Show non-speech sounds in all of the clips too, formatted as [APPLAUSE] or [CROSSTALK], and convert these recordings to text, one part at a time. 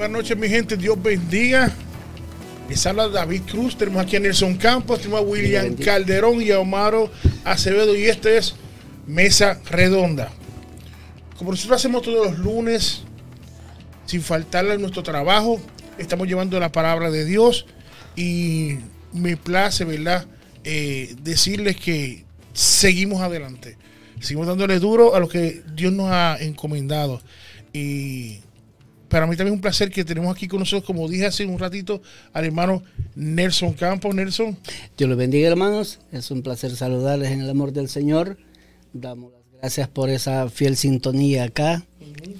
Buenas noches, mi gente. Dios bendiga. Les habla David Cruz. Tenemos aquí a Nelson Campos, tenemos a William Calderón y a Omaro Acevedo. Y este es Mesa Redonda. Como nosotros hacemos todos los lunes, sin faltarle a nuestro trabajo, estamos llevando la palabra de Dios. Y me place, ¿verdad? Eh, decirles que seguimos adelante. Seguimos dándole duro a lo que Dios nos ha encomendado. Y para mí también es un placer que tenemos aquí con nosotros, como dije hace un ratito, al hermano Nelson Campos. Nelson. Dios los bendiga, hermanos. Es un placer saludarles en el amor del Señor. Damos las gracias por esa fiel sintonía acá.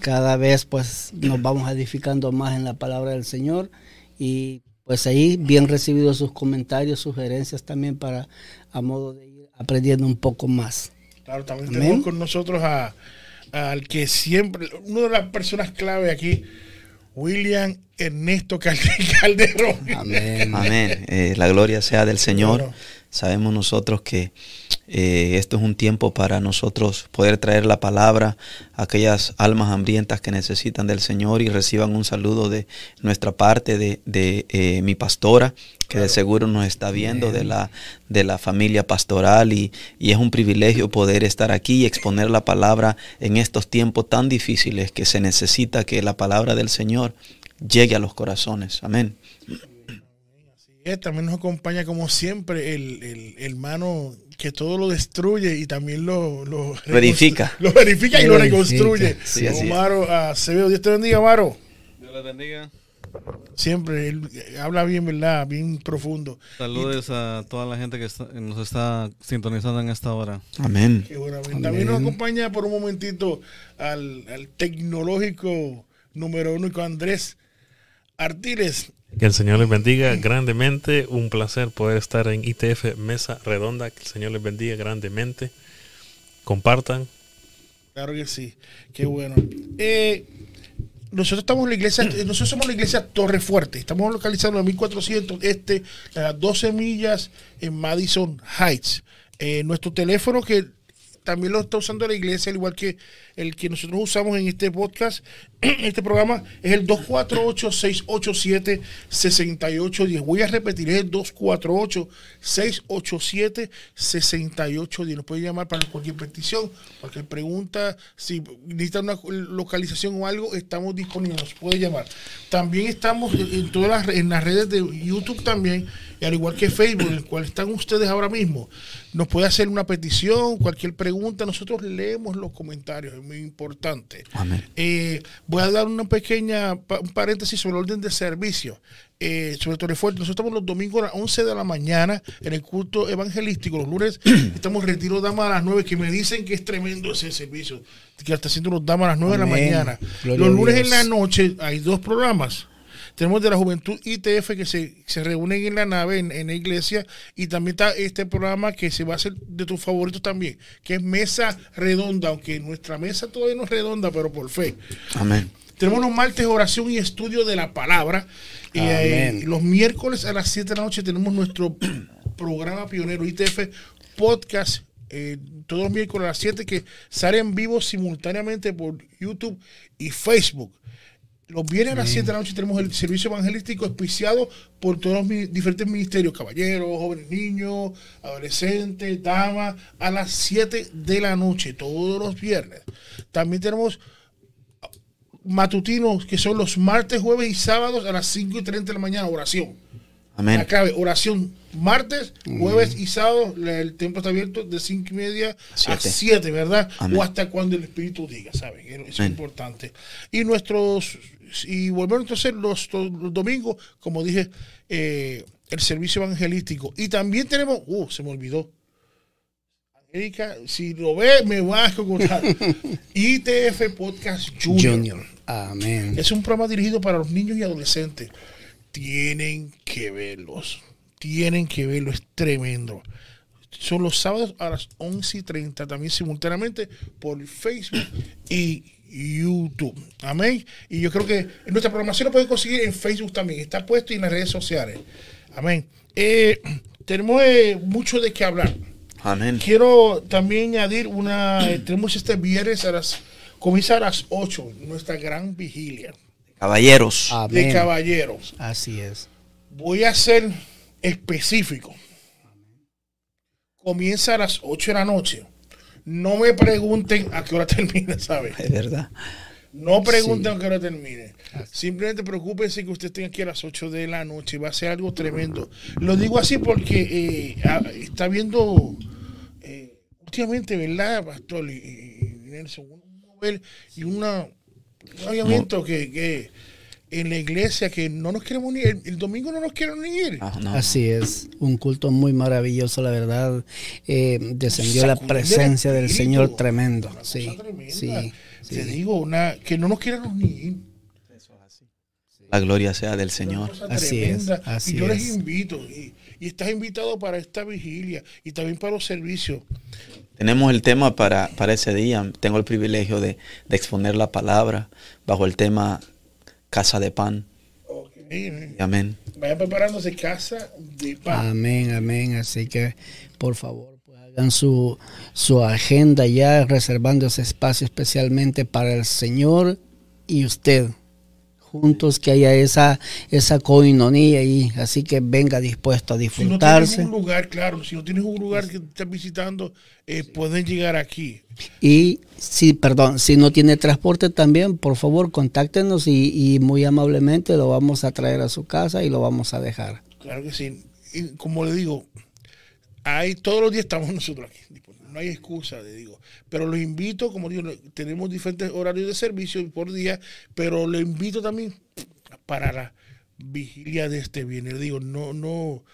Cada vez pues nos vamos edificando más en la palabra del Señor y pues ahí bien recibidos sus comentarios, sugerencias también para a modo de ir aprendiendo un poco más. Claro, también tenemos con nosotros a, al que siempre, una de las personas clave aquí, William Ernesto [LAUGHS] Calderón. Amén. Amén. Eh, la gloria sea del Señor. Sabemos nosotros que eh, esto es un tiempo para nosotros poder traer la palabra a aquellas almas hambrientas que necesitan del Señor y reciban un saludo de nuestra parte, de, de eh, mi pastora, que de seguro nos está viendo, de la, de la familia pastoral y, y, es un privilegio poder estar aquí y exponer la palabra en estos tiempos tan difíciles que se necesita que la palabra del Señor llegue a los corazones. Amén. También nos acompaña como siempre el, hermano que todo lo destruye y también lo, lo, verifica. [LAUGHS] Lo verifica y lo reconstruye. Sí, Omaro Acevedo. Dios te bendiga, Omaro. Dios le bendiga. Siempre, él habla bien, ¿verdad? Bien profundo. Saludos a toda la gente que nos está sintonizando en esta hora. Amén. También nos acompaña por un momentito al, al tecnológico número uno, Andrés Artiles. Que el Señor les bendiga grandemente. Un placer poder estar en ITF Mesa Redonda. Que el Señor les bendiga grandemente. Compartan. Claro que sí. Qué bueno. Eh, nosotros estamos en la iglesia, nosotros somos la iglesia Torre Fuerte. Estamos localizados en 1400 este, a las 12 millas en Madison Heights. Eh, nuestro teléfono que también lo está usando la iglesia, al igual que el que nosotros usamos en este podcast, [CLEARS THROAT] este programa, es el 248-687-6810. Voy a repetir, es el 248-687-6810. Nos puede llamar para cualquier petición, cualquier pregunta, si necesita una localización o algo, estamos disponibles, nos puede llamar. También estamos en todas las, en las redes de YouTube también, al igual que Facebook, en el cual están ustedes ahora mismo. Nos puede hacer una petición, cualquier pregunta, nosotros leemos los comentarios muy importante. Eh, voy a dar una pequeña un paréntesis sobre el orden de servicio. Eh, sobre todo Fuerte. Nosotros estamos los domingos a las 11 de la mañana en el culto evangelístico. Los lunes [CLEARS THROAT] estamos retiro damas a las 9, que me dicen que es tremendo ese servicio, que está haciendo los damas a las 9 de la mañana. los lunes en la noche hay dos programas. Tenemos de la Juventud ITF que se, se reúnen en la nave, en, la iglesia, y también está este programa que se va a hacer de tus favoritos también, que es Mesa Redonda, aunque nuestra mesa todavía no es redonda, pero por fe. Amén. Tenemos los martes oración y estudio de la palabra. Y eh, los miércoles a las 7 de la noche tenemos nuestro [CLEARS THROAT] programa pionero ITF Podcast eh, todos los miércoles a las 7 que sale en vivo simultáneamente por YouTube y Facebook. Los viernes a las 7 de la noche tenemos el servicio evangelístico auspiciado por todos los diferentes ministerios, caballeros, jóvenes niños, adolescentes, damas, a las 7 de la noche, todos los viernes. También tenemos matutinos que son los martes, jueves y sábados a las 5 y 30 de la mañana, oración. Amén. Acá, oración martes, jueves y sábado, el templo está abierto de 5 y media a 7, ¿verdad? O hasta cuando el Espíritu diga, ¿saben? Eso es importante. Y nuestros y volvemos entonces los, los domingos, como dije, eh, el servicio evangelístico. Y también tenemos, uh, se me olvidó. Angélica, si lo ve, me va a contar. [LAUGHS] ITF Podcast Junior. Amén. Es un programa dirigido para los niños y adolescentes. Tienen que verlos. Tienen que verlo. Es tremendo. Son los sábados a las 11 y 30, también simultáneamente por Facebook y YouTube. Amén. Y yo creo que nuestra programación lo pueden conseguir en Facebook también. Está puesto y en las redes sociales. Amén. Eh, tenemos eh, mucho de qué hablar. Amén. Quiero también añadir una. Eh, tenemos este viernes a las. Comienza a las 8, nuestra gran vigilia. Caballeros. de caballeros. Así es. Voy a ser específico. Comienza a las 8 de la noche. No me pregunten a qué hora [LAUGHS] termina, ¿sabes? Es verdad. No pregunten a qué hora termine. Simplemente preocúpense que usted esté aquí a las 8 de la noche. Va a ser algo tremendo. Lo digo así porque eh, ah, está viendo eh, últimamente, ¿verdad, Pastor? Y, y- y Nelson, un y una, un avivamiento que, que en la iglesia que no nos queremos ni el, el domingo no nos quieren ni ir. Ah, no, Así es, un culto muy maravilloso, la verdad. Eh, descendió la Sacudir presencia del. Señor tremendo. Sí, sí, Te digo, una, que no nos queremos ni ir. La gloria sea del Señor. Así es, así y yo les es. invito, y, y estás invitado para esta vigilia y también para los servicios. Tenemos el tema para, para ese día. Tengo el privilegio de, de exponer la palabra bajo el tema Casa de Pan. Amén. Vayan preparándose casa de pan. Amén, amén. Así que, por favor, pues, hagan su, su agenda ya, reservando ese espacio especialmente para el Señor y usted. Juntos que haya esa, esa coinonía ahí. Así que venga dispuesto a Si no tienes disfrutarse. un lugar, claro, si no tienes un lugar que estás visitando, eh, pueden llegar aquí. Y si, perdón, si no tiene transporte también, por favor, contáctenos y, y muy amablemente lo vamos a traer a su casa y lo vamos a dejar. Claro que sí. Y como le digo, hay todos los días estamos [LAUGHS] nosotros aquí. No hay excusa, le digo. Pero los invito, como digo, tenemos diferentes horarios de servicio por día, pero le invito también para la vigilia de este viernes. Le digo, no, no,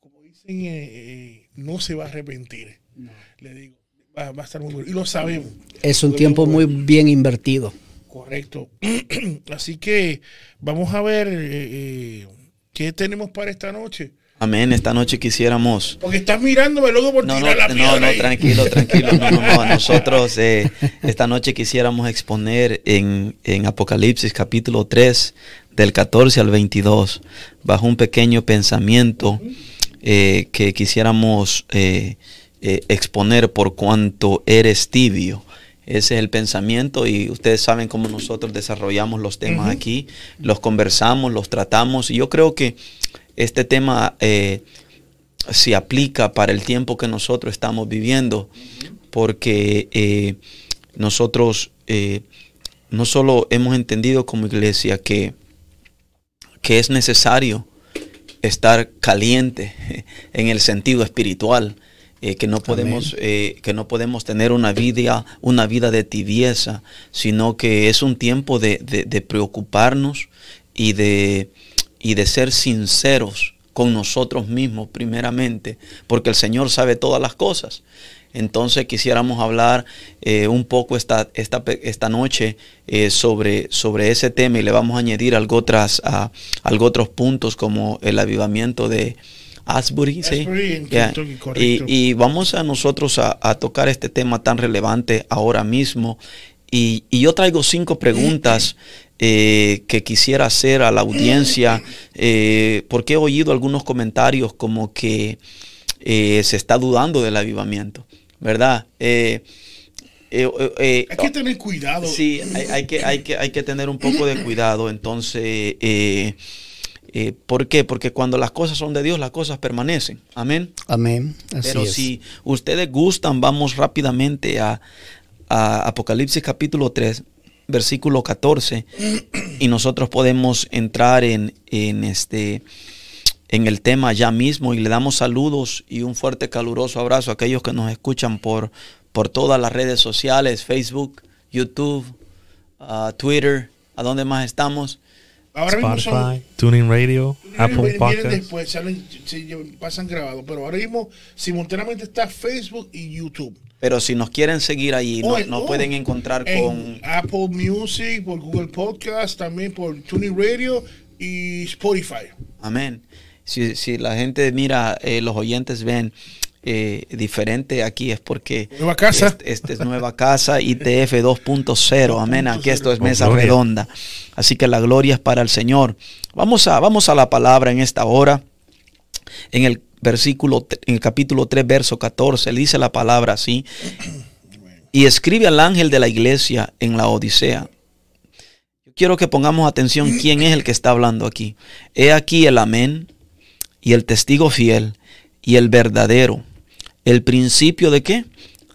como dicen, eh, eh, no se va a arrepentir. Le digo, va, va a estar muy bueno. Y lo sabemos. Es un tiempo muy bueno. bien invertido. Correcto. [CLEARS THROAT] Así que vamos a ver eh, qué tenemos para esta noche. Amén. Esta noche quisiéramos Porque estás mirándome luego por No, no, la no, piedra no, tranquilo, tranquilo. No, no, no. [LAUGHS] Nosotros eh, esta noche quisiéramos exponer en, en Apocalipsis capítulo 3, del 14 al 22, bajo un pequeño pensamiento eh, que quisiéramos eh, eh, exponer por cuanto eres tibio. Ese es el pensamiento y ustedes saben cómo nosotros desarrollamos los temas aquí, los conversamos, los tratamos y yo creo que este tema eh, se aplica para el tiempo que nosotros estamos viviendo, porque eh, nosotros eh, no solo hemos entendido como iglesia que, que es necesario estar caliente [LAUGHS] en el sentido espiritual, eh, que no podemos eh, que no podemos tener una vida una vida de tibieza, sino que es un tiempo de, de- de preocuparnos y de y de ser sinceros con nosotros mismos primeramente, porque el Señor sabe todas las cosas. Entonces quisiéramos hablar eh, un poco esta, esta, esta noche eh, sobre, sobre ese tema y le vamos a añadir algo, otras, a- algo otros puntos como el avivamiento de Asbury. Y, vamos a nosotros a, a tocar este tema tan relevante ahora mismo. Y, y yo traigo cinco preguntas [CLEARS THROAT] eh, que quisiera hacer a la audiencia, eh, porque he oído algunos comentarios como que eh, se está dudando del avivamiento, ¿verdad? Eh, eh, eh, eh, Hay que tener cuidado. Sí, hay, hay que, hay, que, hay que tener un poco de cuidado. Entonces, eh, eh, ¿por qué? Porque cuando las cosas son de Dios, las cosas permanecen. Amén. Amén. Así Pero es. si ustedes gustan, vamos rápidamente a, a Apocalipsis capítulo 3, versículo 14, y nosotros podemos entrar en, en este en el tema ya mismo y le damos saludos y un fuerte caluroso abrazo a aquellos que nos escuchan por, por todas las redes sociales, Facebook, YouTube, ah, Twitter, a dónde más estamos. Ahora mismo son. Spotify, Tuning Radio, Apple Podcasts. después, salen, se pasan grabados. Pero ahora mismo simultáneamente está Facebook y YouTube. Pero si nos quieren seguir ahí, Oh, no- nos oh, pueden encontrar en con Apple Music, por Google Podcast, también por Tuning Radio y Spotify. Amén. Si, si la gente mira, eh, los oyentes ven eh, diferente aquí es porque Nueva casa. Este, este es nueva casa [LAUGHS] ITF 2.0. Amén. Aquí esto es mesa redonda. Así que la gloria es para el Señor. Vamos a, vamos a la palabra en esta hora. En el versículo, en el capítulo 3, verso 14, dice la palabra así. Y escribe al ángel de la iglesia en la Odisea. Yo quiero que pongamos atención quién es el que está hablando aquí. He aquí el amén y el testigo fiel y el verdadero. El principio de qué?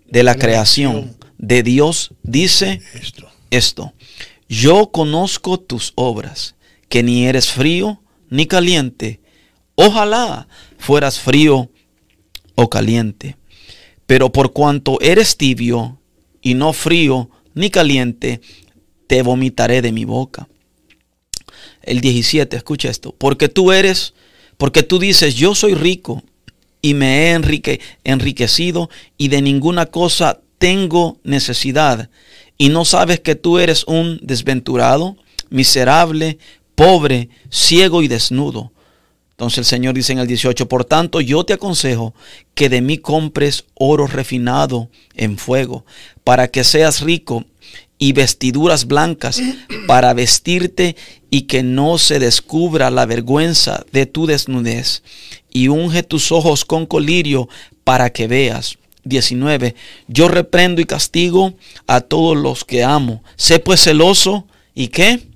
De la creación de Dios dice Esto. esto. Yo conozco tus obras, que ni eres frío ni caliente. Ojalá fueras frío o caliente. Pero por cuanto eres tibio y no frío ni caliente, te vomitaré de mi boca. El 17, escucha esto. Porque tú eres, porque tú dices, yo soy rico y me he enrique- enriquecido y de ninguna cosa tengo necesidad. Y no sabes que tú eres un desventurado, miserable, pobre, ciego y desnudo. Entonces el Señor dice en el 18, por tanto yo te aconsejo que de mí compres oro refinado en fuego, para que seas rico, y vestiduras blancas para vestirte y que no se descubra la vergüenza de tu desnudez, y unge tus ojos con colirio para que veas. 19. Yo reprendo y castigo a todos los que amo. Sé pues celoso y qué?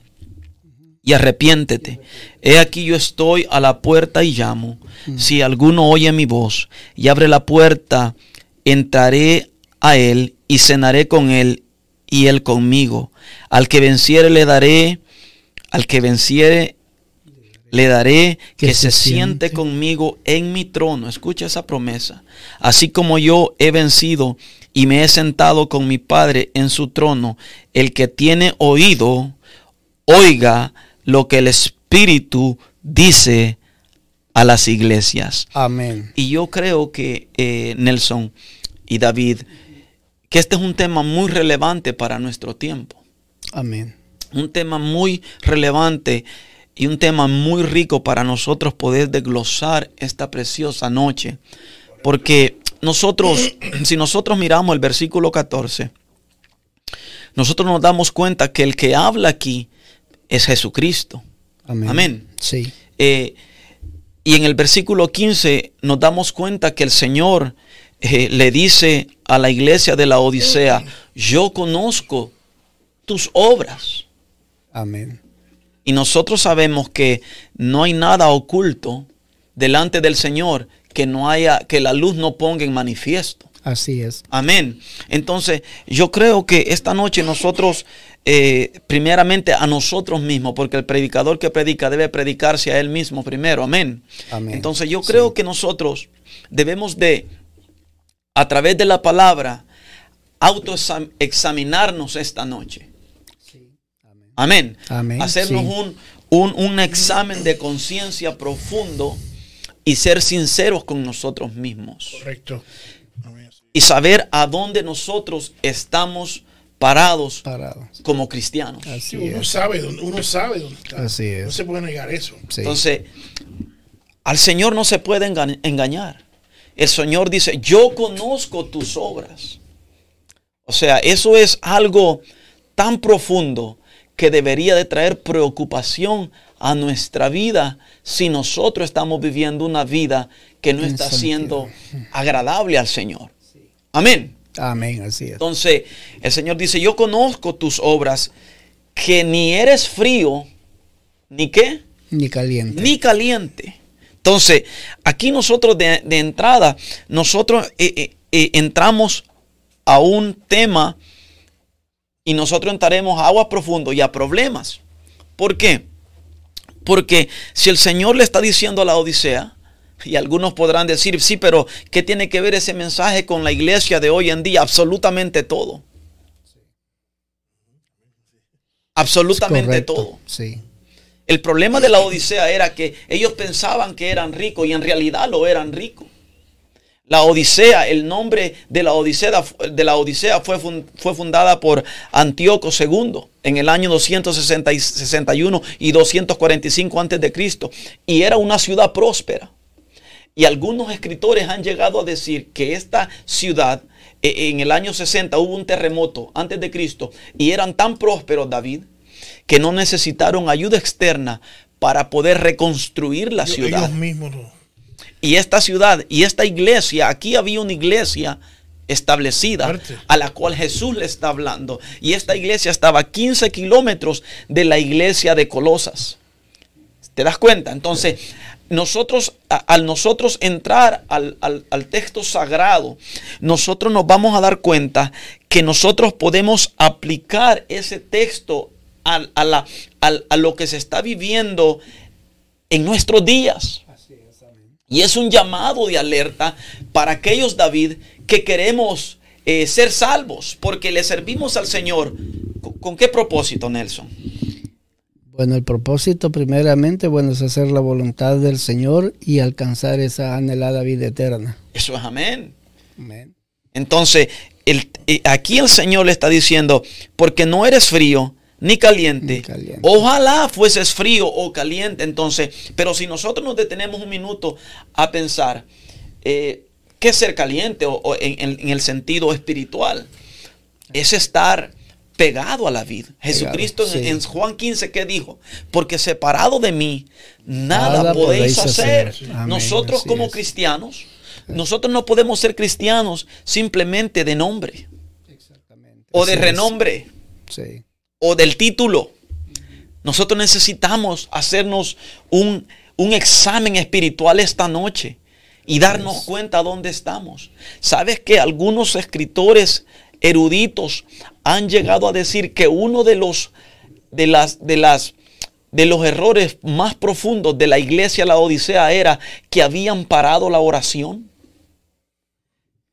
Y arrepiéntete. He aquí yo estoy a la puerta y llamo. Si alguno oye mi voz y abre la puerta, entraré a él y cenaré con él y él conmigo. Al que venciere le daré, al que venciere le daré que, Que se, se siente siente. conmigo en mi trono. Escucha esa promesa. Así como yo he vencido y me he sentado con mi Padre en su trono, el que tiene oído, oiga lo que el Espíritu dice a las iglesias. Amén. Y yo creo que eh, Nelson y David, que este es un tema muy relevante para nuestro tiempo. Amén. Un tema muy relevante y un tema muy rico para nosotros poder desglosar esta preciosa noche. Porque nosotros, [CLEARS THROAT] si nosotros miramos el versículo 14, nosotros nos damos cuenta que el que habla aquí es Jesucristo. Amén. Amén. Sí. Eh, y en el versículo 15 nos damos cuenta que el Señor eh, le dice a la iglesia de la Odisea, yo conozco tus obras. Amén. Y nosotros sabemos que no hay nada oculto delante del Señor que no haya, que la luz no ponga en manifiesto. Así es. Amén. Entonces, yo creo que esta noche nosotros, eh, primeramente a nosotros mismos, porque el predicador que predica debe predicarse a él mismo primero. Amén. Amén. Entonces, yo creo que nosotros debemos de, a través de la palabra, autoexaminarnos esta noche. Amén. Amén, Hacernos sí. un, un, un examen de conciencia profundo y ser sinceros con nosotros mismos Correcto. Amén. y saber a dónde nosotros estamos parados Parado. como cristianos. Así uno es. sabe dónde, uno sabe dónde está. Así es. No se puede negar eso. Sí. Entonces, al Señor no se puede enga- engañar. El Señor dice, yo conozco tus obras. O sea, eso es algo tan profundo que debería de traer preocupación a nuestra vida si nosotros estamos viviendo una vida que no En está sentido. siendo agradable al Señor. Amén. Amén. Así es. Entonces, el Señor dice, yo conozco tus obras, que ni eres frío, ni qué, Ni caliente. ni caliente. Entonces, aquí nosotros de, de entrada, nosotros eh, eh, eh, entramos a un tema y nosotros entraremos a agua profundo y a problemas. ¿Por qué? Porque si el Señor le está diciendo a la Odisea, y algunos podrán decir, sí, pero ¿qué tiene que ver ese mensaje con la iglesia de hoy en día? Absolutamente todo. Absolutamente todo. Sí. El problema de la Odisea era que ellos pensaban que eran ricos y en realidad lo eran ricos. La Odisea, el nombre de la Odisea, de la Odisea fue, fun- fue fundada por Antíoco II en el año 261 y 245 antes de Cristo y era una ciudad próspera. Y algunos escritores han llegado a decir que esta ciudad eh, en el año 60 hubo un terremoto antes de Cristo y eran tan prósperos, David, que no necesitaron ayuda externa para poder reconstruir la ciudad. Ellos mismos no. Y esta ciudad y esta iglesia, aquí había una iglesia establecida Fuerte. a la cual Jesús le está hablando. Y esta iglesia estaba a 15 kilómetros de la iglesia de Colosas. ¿Te das cuenta? Entonces, nosotros, a- al nosotros entrar al, al- al texto sagrado, nosotros nos vamos a dar cuenta que nosotros podemos aplicar ese texto al- a, la- a lo que se está viviendo en nuestros días. Y es un llamado de alerta para aquellos, David, que queremos eh, ser salvos, porque le servimos al Señor. ¿Con, con qué propósito, Nelson? Bueno, el propósito primeramente, bueno, es hacer la voluntad del Señor y alcanzar esa anhelada vida eterna. Eso es amén. Amén. Entonces, el- eh, aquí el Señor le está diciendo, porque no eres frío ni caliente. Ni caliente. Ojalá fueses frío o caliente. Entonces, pero si nosotros nos detenemos un minuto a pensar, eh, ¿qué es ser caliente o, o en, en- en el sentido espiritual? Es estar pegado a la vida. Jesucristo en- sí. en, Juan 15, ¿qué dijo? Porque separado de mí, nada, Nada podéis podéis hacer. hacer. Amén, Nosotros como es. cristianos, nosotros no podemos ser cristianos simplemente de nombre Exactamente. o de Así renombre Sí. o del título. Nosotros necesitamos hacernos un, un examen espiritual esta noche y darnos cuenta dónde estamos. ¿Sabes que algunos escritores eruditos han llegado a decir que uno de los de las de las de los errores más profundos de la iglesia la Odisea era que habían parado la oración?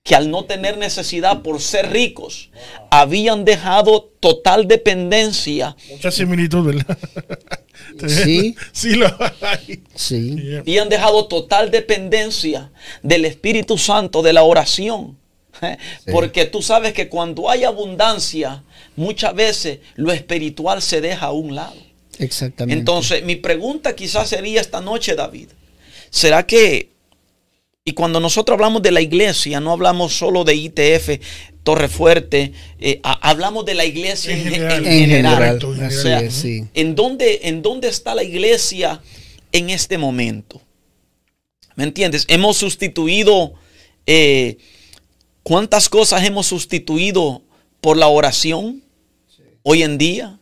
que al no tener necesidad por ser ricos, habían dejado total dependencia Mucha similitud, ¿verdad? [LAUGHS] Sí. sí, lo hay. Sí. Y han dejado total dependencia del Espíritu Santo, de la oración. ¿Eh? Porque tú sabes que cuando hay abundancia, muchas veces lo espiritual se deja a un lado. Exactamente. Entonces, mi pregunta quizás sería esta noche, David, ¿será que, y cuando nosotros hablamos de la iglesia, no hablamos solo de ITF, Torre Fuerte, eh, ha- hablamos de la iglesia en, En ge- general. en en general, en O sea, es, sí. ¿En dónde, ¿En dónde está la iglesia en este momento? ¿Me entiendes? Hemos sustituido, eh, ¿cuántas cosas hemos sustituido por la oración hoy en día?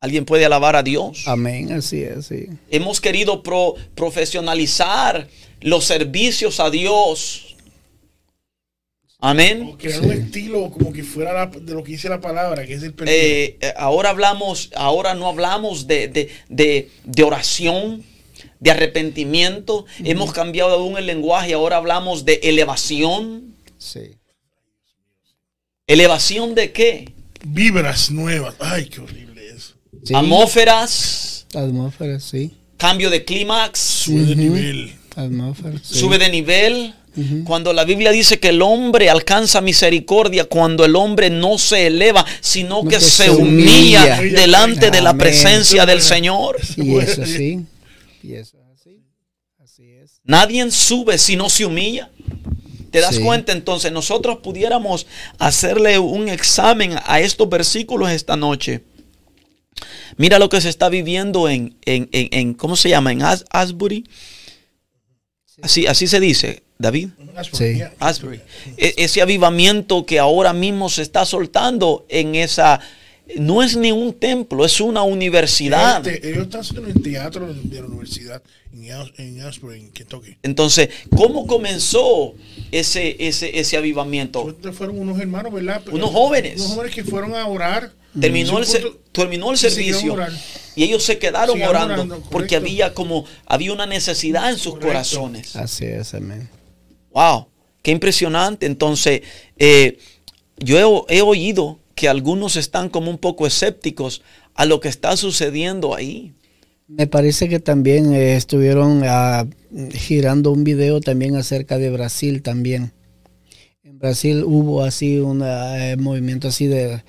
¿Alguien puede alabar a Dios? Amén, así es, sí. Hemos querido pro- profesionalizar los servicios a Dios. Amén. O crear un estilo como que fuera la- de lo que dice la palabra, que es el. Eh, eh, ahora hablamos, ahora no hablamos de, de- de- de oración, de arrepentimiento. Hemos cambiado aún el lenguaje, ahora hablamos de elevación. Sí. ¿Elevación de qué? Vibras nuevas. Ay, qué horrible eso. Sí. Atmósferas, Atmósfera, sí. cambio de clímax, Sube de nivel. Atmósfera. sí. sube de nivel. Cuando la Biblia dice que el hombre alcanza misericordia cuando el hombre no se eleva, sino No, que que se se humilla humilla. delante de la presencia del Señor. Y eso sí. Y eso es así. Así es. Nadie sube si no se humilla. ¿Te das Sí. cuenta? Entonces nosotros pudiéramos hacerle un examen a estos versículos esta noche. Mira lo que se está viviendo en, en, en- en- ¿cómo se llama? En As- Asbury. Así, así se dice, David. Sí. Asbury. E- ese avivamiento que ahora mismo se está soltando en esa... No es ni un templo, es una universidad. Este, ellos están haciendo en el teatro de la universidad en, en Asbury, en Kentucky. Entonces, ¿cómo comenzó ese, ese, ese avivamiento? Fueron unos hermanos, ¿verdad? Pero- Unos jóvenes. Unos jóvenes que fueron a orar. Terminó el, punto- terminó el servicio y ellos se quedaron Siguieron orando, orando, porque había como había una necesidad en sus Correcto. corazones. Así es, amén. Wow, qué impresionante. Entonces, eh, yo he, he oído que algunos están como un poco escépticos a lo que está sucediendo ahí. Me parece que también eh, estuvieron ah, girando un video también acerca de Brasil también. En Brasil hubo así un eh, movimiento así de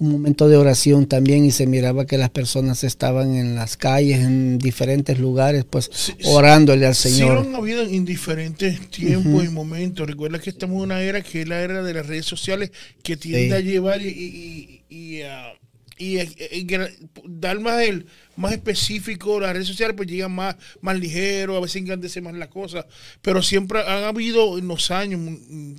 un momento de oración también y se miraba que las personas estaban en las calles, en diferentes lugares, pues Sí, sí. orándole al Sí, Señor. lo han habido en diferentes tiempos y momentos. Recuerda que estamos en una era que es la era de las redes sociales que tiende Sí. a llevar y, y- y- y a, y eh, eh, gra- dar más el más específico las redes sociales pues llegan más más ligero a veces engrandece más la cosa pero siempre han habido en los años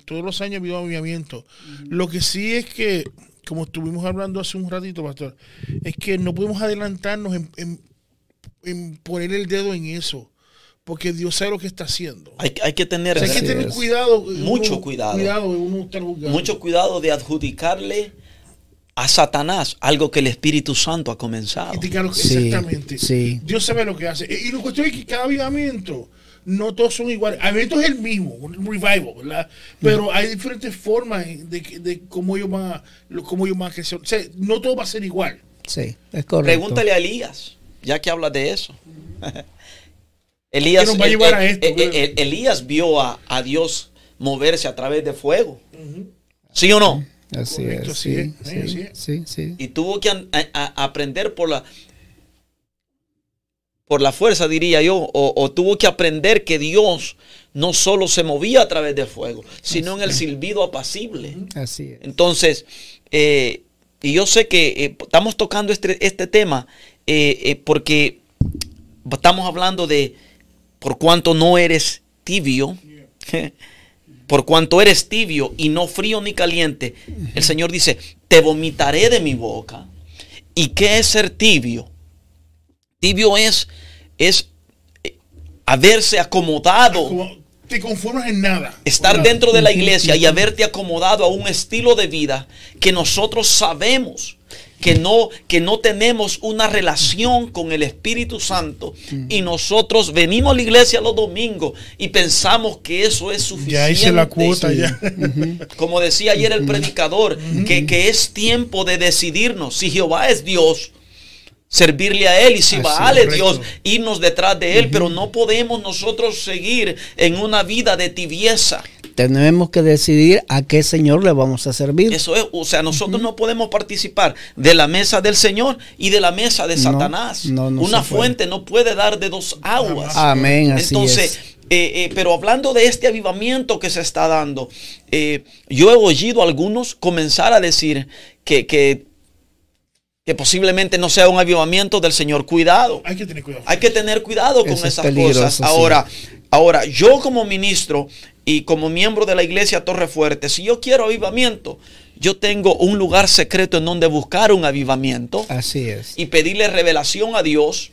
todos los años ha habido movimiento lo que sí es que como estuvimos hablando hace un ratito pastor es que no podemos adelantarnos en, en- en poner el dedo en eso porque Dios sabe lo que está haciendo Hay, hay que tener O sea, hay que tener cuidado Mucho uno- cuidado. cuidado de uno estar juzgando. mucho cuidado de adjudicarle a Satanás algo que el Espíritu Santo ha comenzado. Sí, exactamente. sí. Dios sabe lo que hace. Y y la cuestión es que cada avivamiento, no todos son iguales. Avivamiento es el mismo, un revival, ¿verdad? Pero hay diferentes formas de, que- de cómo ellos van a, cómo ellos van a crecer. O sea, no todo va a ser igual. Sí, es correcto. Pregúntale a Elías, ya que hablas de eso. [LAUGHS] Elías, ¿Qué nos va a llevar a esto? Elías vio a, a Dios moverse a través de fuego. ¿Sí o no? Así Correcto, es, sí, sí, sí, sí. Y tuvo que a- a- aprender por la por la fuerza, diría yo, o, o tuvo que aprender que Dios no solo se movía a través de fuego, sino en el silbido apacible. Así es. Entonces, eh, y yo sé que eh, estamos tocando este, este tema eh, porque estamos hablando de por cuanto no eres tibio, [LAUGHS] por cuanto eres tibio y no frío ni caliente, el Señor dice, te vomitaré de mi boca. ¿Y qué es ser tibio? Tibio es, es eh, haberse acomodado Como te conformas en nada. estar nada. dentro de la iglesia y haberte acomodado a un estilo de vida que nosotros sabemos que no que no tenemos una relación con el Espíritu Santo y nosotros venimos a la iglesia los domingos y pensamos que eso es suficiente. Ya hice la cuota, ya. Como decía ayer el predicador, que, que es tiempo de decidirnos si Jehová es Dios, servirle a Él y si Así es Dios, irnos detrás de Él, pero no podemos nosotros seguir en una vida de tibieza. Tenemos que decidir a qué Señor le vamos a servir. Eso es, o sea, nosotros no podemos participar de la mesa del Señor y de la mesa de Satanás. no, no Una fuente no puede dar de dos aguas. Amén, así Entonces, es. eh, eh, pero hablando de este avivamiento que se está dando, eh, yo he oído a algunos comenzar a decir que, que, que posiblemente no sea un avivamiento del Señor. Cuidado. Hay que tener cuidado. Hay que tener cuidado con Eso esas cosas. sí. Ahora, ahora, yo como ministro y como miembro de la iglesia Torre Fuerte, si yo quiero avivamiento, yo tengo un lugar secreto en donde buscar un avivamiento Así es. y pedirle revelación a Dios.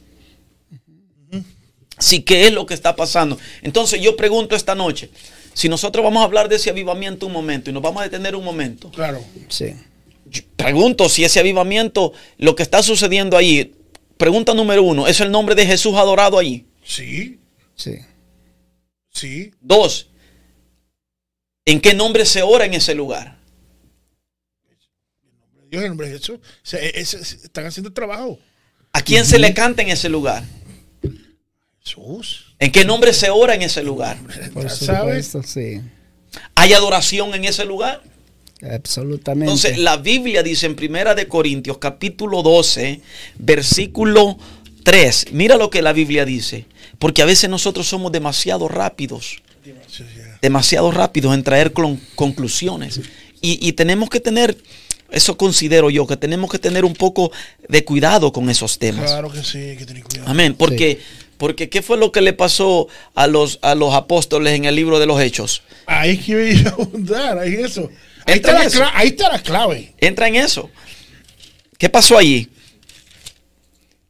Si qué es lo que está pasando. Entonces yo pregunto esta noche, si nosotros vamos a hablar de ese avivamiento un momento y nos vamos a detener un momento, Claro. Sí. Yo pregunto si ese avivamiento, lo que está sucediendo ahí, pregunta número uno, ¿es el nombre de Jesús adorado allí? Sí, Sí. sí. Dos, ¿en qué nombre se ora en ese lugar? Dios en nombre de Jesús. O sea, es- es- están haciendo el trabajo. ¿A quién se le canta en ese lugar? Jesús. ¿En qué nombre se ora en ese lugar? Por sí. ¿Hay adoración en ese lugar? Absolutamente. Entonces, la Biblia dice en Primera de Corintios, capítulo 12, versículo 3. Mira lo que la Biblia dice. Porque a veces nosotros somos demasiado rápidos, Sí, demasiado rápidos en traer con- conclusiones. Y, y tenemos que tener, eso considero yo, que tenemos que tener un poco de cuidado con esos temas. Claro que sí, hay que tener cuidado. Amén. Porque, porque ¿qué fue lo que le pasó a los, a los apóstoles en el libro de los Hechos? Ahí es que iba a abundar, ahí eso. Ahí está, en la eso. cla- ahí está la clave. Entra en eso. ¿Qué pasó allí?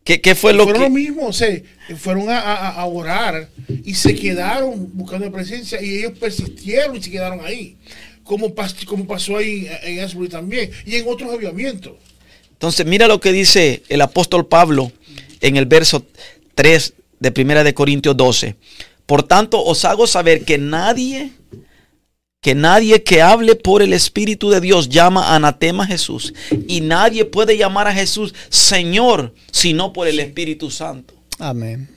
¿Qué, qué fue lo fueron que... lo mismo, o sea, fueron a, a- a orar y se quedaron buscando la presencia y ellos persistieron y se quedaron ahí. Como, pas- como pasó ahí en Asbury también y en otros avivamientos. Entonces, mira lo que dice el apóstol Pablo en el verso 3 de Primera de Corintios 12. Por tanto, os hago saber que nadie, que nadie que hable por el Espíritu de Dios llama anatema a Jesús. Y nadie puede llamar a Jesús Señor, sino por el Espíritu Santo. Amén.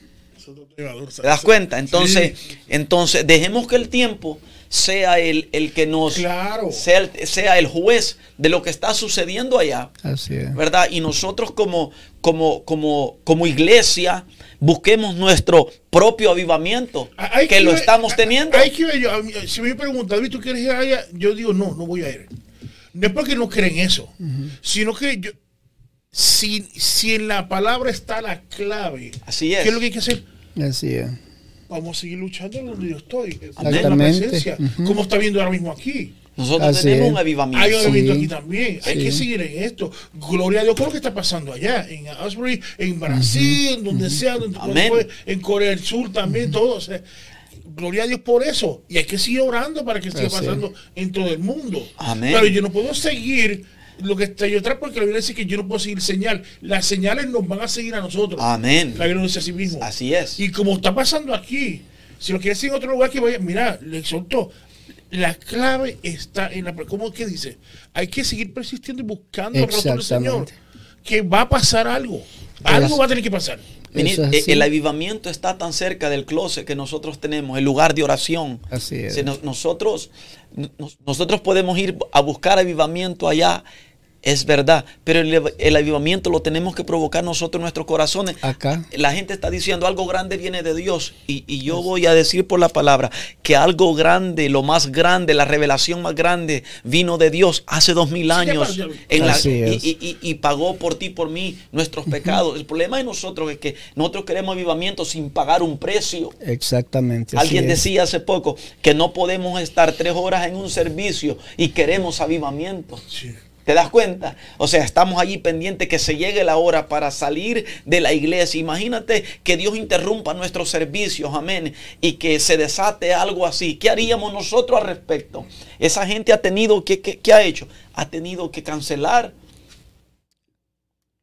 ¿Te das cuenta? Entonces, entonces dejemos que el tiempo sea el, el que nos Claro. sea, el, sea el juez de lo que está sucediendo allá. Así es. ¿verdad? Y nosotros como, como, como, como iglesia busquemos nuestro propio avivamiento, Hay que lo estamos hay- teniendo. Hay que yo, si me preguntan, David, ¿tú quieres ir allá? Yo digo, no, no voy a ir. No es porque no creen eso, sino que yo, si, si en la palabra está la clave, Así es. ¿qué es lo que hay que hacer? Así es. Vamos a seguir luchando donde yo estoy. La presencia, Ujú. Como está viendo ahora mismo aquí. Nosotros Así tenemos es. un avivamiento. Hay un Sí. aquí también. Hay Sí. que seguir en esto. Gloria a Dios por lo que está pasando allá, en Asbury, en Brasil, en donde sea, donde fue, en Corea del Sur también, todo. O sea, gloria a Dios por eso. Y hay que seguir orando para que siga Así pasando en todo el mundo. Amén. Pero yo no puedo seguir lo que está yo atrás porque la Biblia dice que yo no puedo seguir señal. Las señales nos van a seguir a nosotros. Amén. La Biblia dice así mismo. Así es. Y como está pasando aquí, si lo quieres en otro lugar que vaya, mira, le exhortó. La clave está en la. ¿Cómo es que dice? Hay que seguir persistiendo y buscando el rostro del Señor. Que va a pasar algo. Algo va a tener que pasar. Es así. el avivamiento está tan cerca del closet que nosotros tenemos, el lugar de oración. Así es. Si no- nosotros, nos- nosotros podemos ir a buscar avivamiento allá, es verdad, pero el, el avivamiento lo tenemos que provocar nosotros en nuestros corazones. Acá. La gente está diciendo algo grande viene de Dios y, y yo voy a decir por la palabra que algo grande, lo más grande, la revelación más grande vino de Dios hace dos mil años en la- y, es. y- y- y pagó por ti, por mí, nuestros pecados. El problema de nosotros es que nosotros queremos avivamiento sin pagar un precio. Exactamente. Alguien decía hace poco que no podemos estar tres horas en un servicio y queremos avivamiento. Sí. ¿Te das cuenta? O sea, estamos allí pendientes que se llegue la hora para salir de la iglesia. Imagínate que Dios interrumpa nuestros servicios, amén, y que se desate algo así. ¿Qué haríamos nosotros al respecto? Esa gente ha tenido que, que- ¿qué ha hecho? Ha tenido que cancelar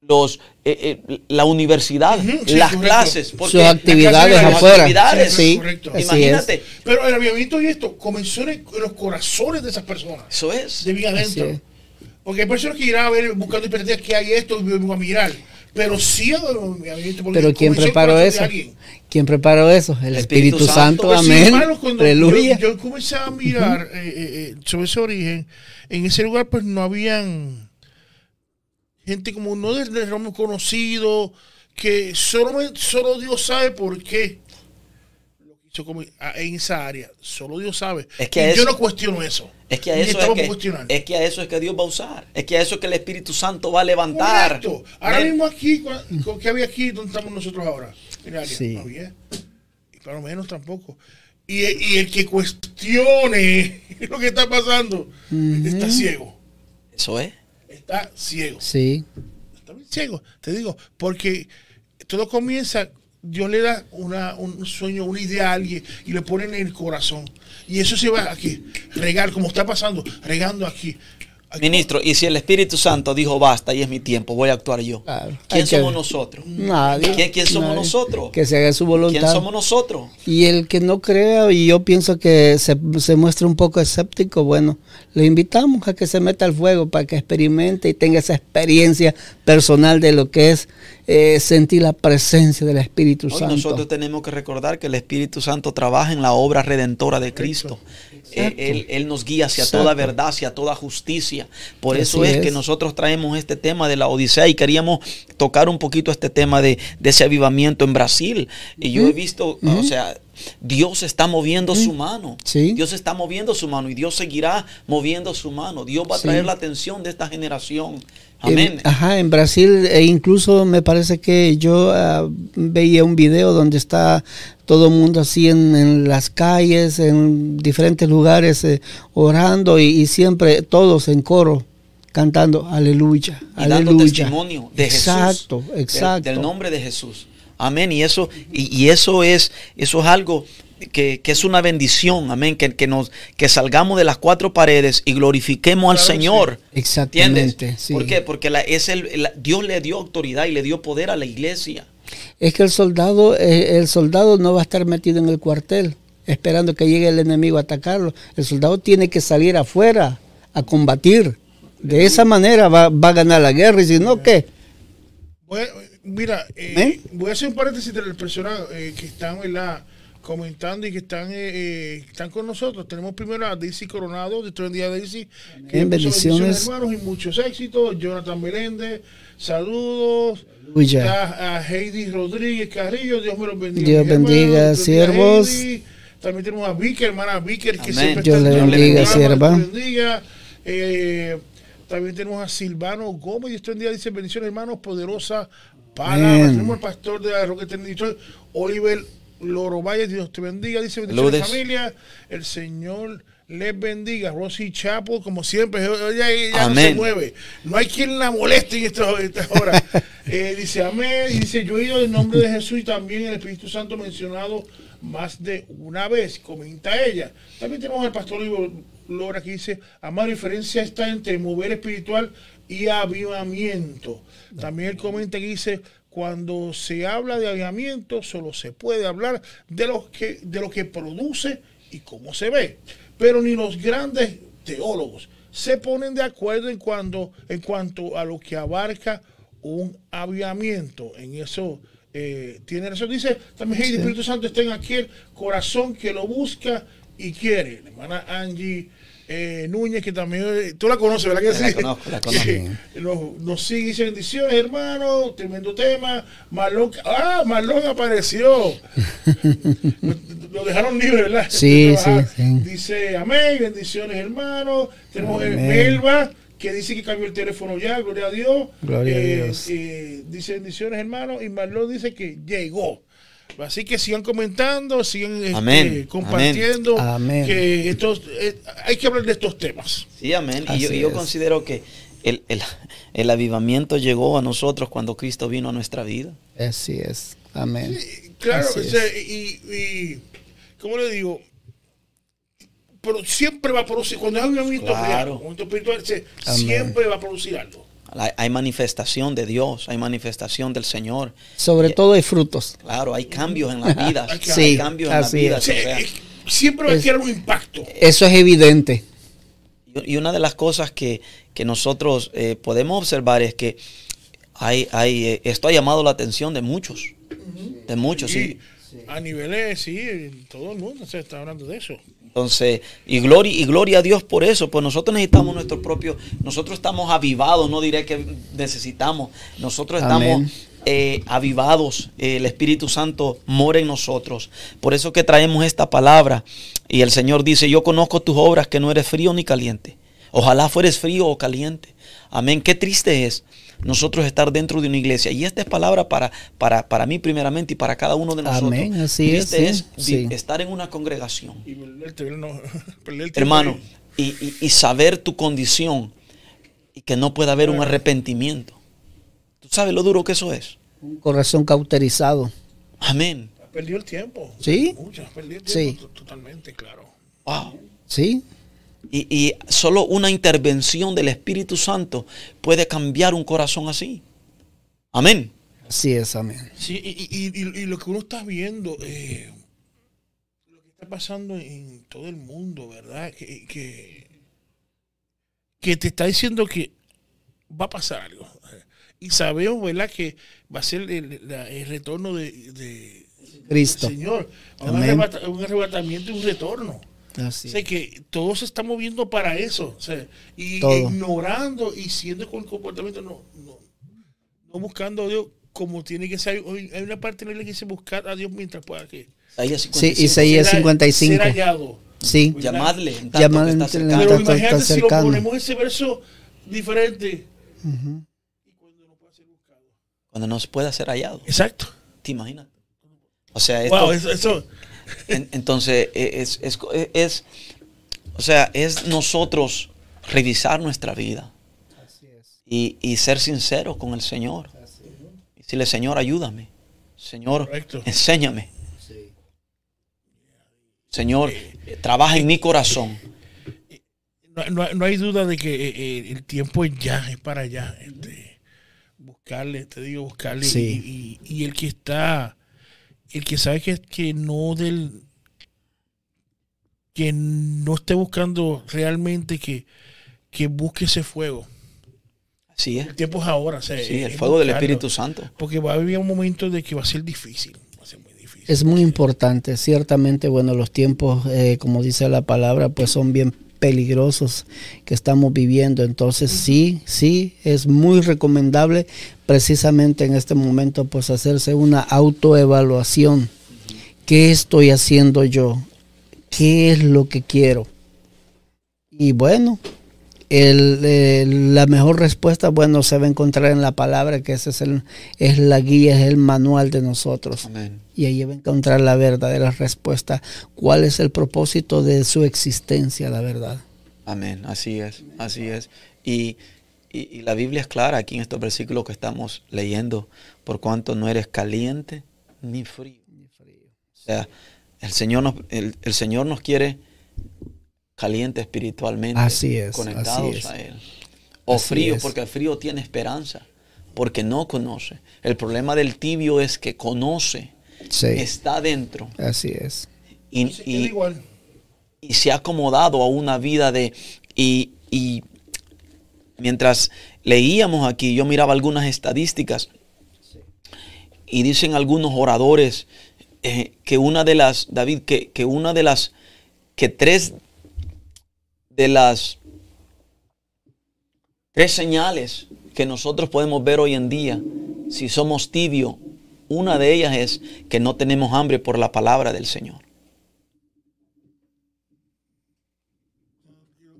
los, eh, eh, la universidad, sí, las correcto. clases. Sus actividades las afuera. actividades, Sí, correcto. Imagínate, Pero el avivamiento y esto comenzó en los corazones de esas personas. eso es. De bien adentro. Porque hay personas que irán a ver buscando experiencias que hay esto y vengo a mirar. Pero sí Pero ¿quién preparó eso? ¿Quién preparó eso? El, El Espíritu, Espíritu Santo. Santo. Sí, Amén. hermanos, Aleluya. Yo, yo comencé a mirar eh, eh, eh, sobre ese origen, en ese lugar pues no habían gente como no de, de nombre conocido, que solo, solo Dios sabe por qué hizo como a- en esa área. Solo Dios sabe. Es que a Y yo no cuestiono eso. Es que a Ni eso es que, cuestionando. es que a eso es que Dios va a usar. Es que a eso es que el Espíritu Santo va a levantar. Correcto. Ahora mismo aquí, ¿qué había aquí donde estamos nosotros ahora? Área. Sí. No había. Y para lo menos tampoco. Y, y el que cuestione [LAUGHS] lo que está pasando está ciego. Eso es. Está ciego. Sí. Está bien ciego. Te digo, porque todo comienza, Dios le da un sueño, una idea a alguien y le pone en el corazón. Y eso se va aquí, regar, como está pasando, regando aquí. Ministro, y si el Espíritu Santo dijo basta y es mi tiempo, voy a actuar yo. Claro. ¿Quién que- somos nosotros? Nadie. ¿Quién- quién somos Nadie. nosotros? Que se haga su voluntad. ¿Quién somos nosotros? Y el que no crea, y yo pienso que se, se muestre un poco escéptico, bueno, le invitamos a que se meta al fuego para que experimente y tenga esa experiencia personal de lo que es eh, sentir la presencia del Espíritu Hoy Santo. nosotros tenemos que recordar que el Espíritu Santo trabaja en la obra redentora de Cristo. Eh, Él, él nos guía hacia Exacto. toda verdad, hacia toda justicia. Por Así eso es, que nosotros traemos este tema de la Odisea y queríamos tocar un poquito este tema de, de ese avivamiento en Brasil. Y yo he visto, o sea, Dios está moviendo su mano. Sí. Dios está moviendo su mano y Dios seguirá moviendo su mano. Dios va a Sí. traer la atención de esta generación. En- Amén. ajá, en Brasil e incluso me parece que yo ah, veía un video donde está todo el mundo así en, en las calles, en diferentes lugares, eh, orando y, y siempre todos en coro cantando aleluya, y dando aleluya. testimonio de exacto, Jesús. del- Exacto, Del, nombre de Jesús. Amén. Y eso, y, y eso es, eso es algo que, que es una bendición. Amén. Que, que nos, que salgamos de las cuatro paredes y glorifiquemos al Señor. ¿Entiendes? Exactamente, sí. ¿Por qué? Porque la, es el, la- Dios le dio autoridad y le dio poder a la iglesia. Es que el soldado, eh, el soldado no va a estar metido en el cuartel esperando que llegue el enemigo a atacarlo. El soldado tiene que salir afuera a combatir. De esa manera va, va a ganar la guerra y si no, ¿qué? Voy a- mira, eh, ¿Eh? voy a hacer un paréntesis de las personas eh, que están ¿verdad? Comentando y que están eh, eh, están con nosotros. Tenemos primero a Daisy Coronado, de el día Daisy. Puso bendiciones. hermanos, y muchos éxitos. Jonathan Meléndez, saludos. Está a Heidi Rodríguez Carrillo, Dios me los bendiga. Dios bendiga, siervos. También tenemos a Vicker, hermana Vicker, que Amén. siempre Dios está le bendiga, sierva. Dios le bendiga. Eh, También tenemos a Silvano Gómez. Y este día dice bendiciones, hermanos, poderosa para. Amén. Tenemos al pastor de la Roque Detroit, Oliver Loro Valle. Dios te bendiga. Dice bendiciones, familia. El Señor les bendiga. Rosy Chapo, como siempre, ella, ella no se mueve. No hay quien la moleste en esta, esta hora. [LAUGHS] Eh, dice amén. Y dice yo he ido en nombre de Jesús y también el Espíritu Santo mencionado más de una vez. Comenta ella. También tenemos al pastor Lora que dice, amar diferencia está entre mover espiritual y avivamiento. También él comenta que dice, cuando se habla de avivamiento, solo se puede hablar de lo que, de lo que produce y cómo se ve. Pero ni los grandes teólogos se ponen de acuerdo en, cuando, en cuanto a lo que abarca un avivamiento. En eso eh, tiene razón. Dice también "Hey, el Espíritu Santo está en aquel corazón que lo busca y quiere. La hermana Angie eh, Núñez, que también eh, tú la conoces, ¿verdad que La sí? conozco, la [LAUGHS] conozco. Nos, nos sigue, dice bendiciones, hermano, tremendo tema. Marlon, ah, Marlon apareció. [LAUGHS] Lo dejaron libre, ¿verdad? Sí, sí, sí. Dice amén, bendiciones, hermano. Tenemos el Amén. Melba, que dice que cambió el teléfono ya, gloria a Dios. Gloria a Eh, Dios. eh, dice bendiciones, hermano. Y Marlon dice que llegó. Así que sigan comentando, sigan este, compartiendo. Amén. Que estos, eh, hay que hablar de estos temas. Sí, amén. Y yo, considero que el, el- el avivamiento llegó a nosotros cuando Cristo vino a nuestra vida. Así es. Amén. Claro, Así o sea, y, y, ¿cómo le digo? Pero siempre va a producir, cuando hay un movimiento Claro. espiritual, siempre va a producir algo. Hay, hay manifestación de Dios, hay manifestación del Señor. Sobre todo hay frutos. Claro, hay cambios en las [LAUGHS] vidas. Sí, hay cambios en las vidas. Eh, siempre va a quedar un impacto. Eso es evidente. Y y una de las cosas que, que nosotros eh, podemos observar es que hay, hay, eh, esto ha llamado la atención de muchos. De muchos, sí. Y a niveles, sí, en todo el mundo se está hablando de eso. Entonces, y gloria, y gloria a Dios por eso, pues nosotros necesitamos nuestro propio, nosotros estamos avivados, no diré que necesitamos, nosotros estamos eh, avivados, eh, el Espíritu Santo mora en nosotros. Por eso que traemos esta palabra y el Señor dice, yo conozco tus obras, que no eres frío ni caliente. Ojalá fueres frío o caliente. Amén. Qué triste es nosotros estar dentro de una iglesia. Y esta es palabra para, para, para mí primeramente y para cada uno de nosotros. Amén, así es, Triste sí, es sí. estar en una congregación Y perderte, no, [LAUGHS] hermano, y, y- y saber tu condición y que no pueda haber un arrepentimiento. ¿Tú sabes lo duro que eso es? Un corazón cauterizado. Amén. Has perdido el tiempo. ¿Sí? Mucho, has perdido el Sí. tiempo to- totalmente, claro. Wow. ¿Sí? Y, y solo una intervención del Espíritu Santo puede cambiar un corazón así. Amén. Así es, amén. Sí, y, y- y- y lo que uno está viendo, eh, lo que está pasando en todo el mundo, ¿verdad? Que, que, que te está diciendo que va a pasar algo. Y sabemos, ¿verdad? Que va a ser el, la- el retorno de, de- Cristo. del Señor. Amén. un arrebatamiento y un retorno. Así O sea, que todo se está moviendo para eso. O sea, y Todo. ignorando y siendo con el comportamiento, no, no, no buscando a Dios como tiene que ser. Hay una parte en la que dice buscar a Dios mientras pueda que Sí, 55. Isaías ser- 55. Ser hallado. Sí. Llamadle en tanto Llamadle que está cercano. Pero tanto está imagínate si lo ponemos ese verso diferente. Cuando no se pueda ser hallado. Exacto. ¿Te imaginas? O sea, esto, Wow, eso, eso- En- entonces, e- es, es, es- o sea, es nosotros revisar nuestra vida y, y ser sinceros con el Señor. Y decirle, Señor, ayúdame. Señor, Correcto. enséñame. Señor, eh, trabaja en mi corazón. no, no- no hay duda de que eh, eh, el tiempo es ya, es para allá. Este, buscarle, te digo, buscarle. Sí. Y, y- y el que está, el que sabe que, que no del, que no esté buscando realmente que, que busque ese fuego. Así es. El tiempo es ahora. o sea, Sí, el fuego del. Espíritu Santo. Porque va a haber un momento de que va a ser difícil. Va a ser muy difícil. Es muy importante, ciertamente, bueno, los tiempos, eh, como dice la palabra, pues son bien peligrosos que estamos viviendo. Entonces sí, sí, es muy recomendable precisamente en este momento pues hacerse una autoevaluación. ¿Qué estoy haciendo yo? ¿Qué es lo que quiero? Y bueno, el, eh, la mejor respuesta, bueno, se va a encontrar en la palabra, que esa es, el, es la guía, es el manual de nosotros. Amén. Y ahí va a encontrar la verdadera respuesta. ¿Cuál es el propósito de su existencia, la verdad? Amén, así es, así es. Y, y- y la Biblia es clara aquí en estos versículos que estamos leyendo, por cuanto no eres caliente ni frío. O sea, el Señor nos, el, el Señor nos quiere caliente espiritualmente, Así es, conectados así es. a Él. O Así frío, es. porque el frío tiene esperanza, porque no conoce. El problema del tibio es que conoce, Sí, está dentro así es. y, igual. y se ha acomodado a una vida de... Y, y mientras leíamos aquí, yo miraba algunas estadísticas y dicen algunos oradores eh, que una de las, David, que, que una de las, que tres de las, tres señales que nosotros podemos ver hoy en día, si somos tibios, una de ellas es que no tenemos hambre por la palabra del Señor.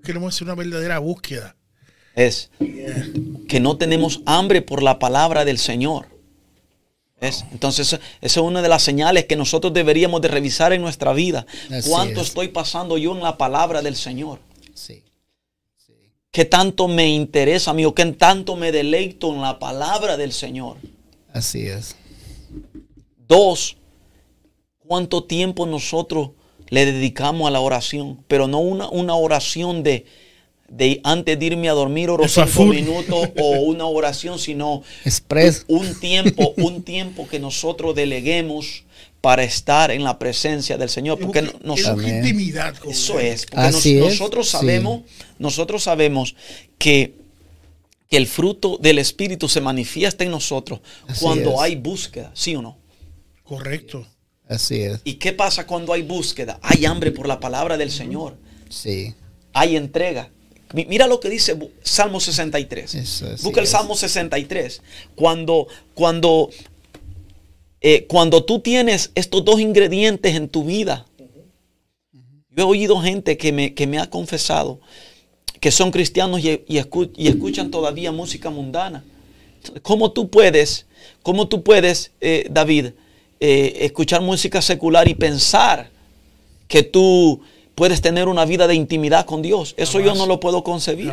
Queremos hacer una verdadera búsqueda. es que no tenemos hambre por la palabra del Señor. ¿Ves? Entonces, esa es una de las señales que nosotros deberíamos de revisar en nuestra vida. Así ¿Cuánto es. estoy pasando yo en la palabra del Señor? Sí. ¿Qué tanto me interesa a mí o qué tanto me deleito en la palabra del Señor? Así es. Dos, ¿cuánto tiempo nosotros le dedicamos a la oración? Pero no una, una oración de, de antes de irme a dormir oro cinco food. minutos o [LAUGHS] una oración, sino Express. un tiempo, un tiempo que nosotros deleguemos para estar en la presencia del Señor. Porque Es nos- es intimidad con eso es, porque nos- Así es, nosotros sí. sabemos, nosotros sabemos que, que el fruto del Espíritu se manifiesta en nosotros Así cuando es. hay búsqueda, ¿sí o no? Correcto. Así es. ¿Y qué pasa cuando hay búsqueda? Hay hambre por la palabra del Señor, Sí. hay entrega. Mi- Mira lo que dice Salmo 63. Eso, Busca el. Salmo 63. Cuando, cuando, eh, cuando tú tienes estos dos ingredientes en tu vida. Yo he oído gente que me, que me ha confesado que son cristianos y, y escu- y escuchan todavía música mundana. ¿Cómo tú puedes, cómo tú puedes, eh, David, eh, escuchar música secular y pensar que tú puedes tener una vida de intimidad con Dios? Eso yo no lo puedo concebir.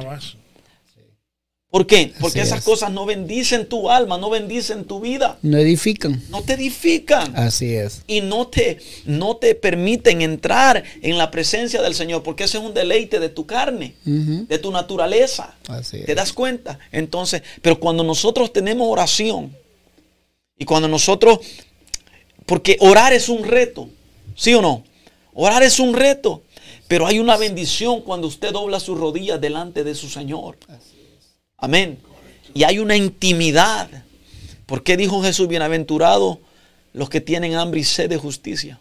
¿Por qué? Porque Así esas es. cosas no bendicen tu alma, no bendicen tu vida, No edifican. no te edifican Así es. y no te, no te permiten entrar en la presencia del Señor, porque ese es un deleite de tu carne, de tu naturaleza. Así ¿Te es. das cuenta? Entonces, pero cuando nosotros tenemos oración y cuando nosotros, porque orar es un reto, ¿sí o no? Orar es un reto, pero hay una bendición cuando usted dobla sus rodillas delante de su Señor. Amén. Y hay una intimidad. ¿Por qué dijo Jesús, bienaventurado los que tienen hambre y sed de justicia?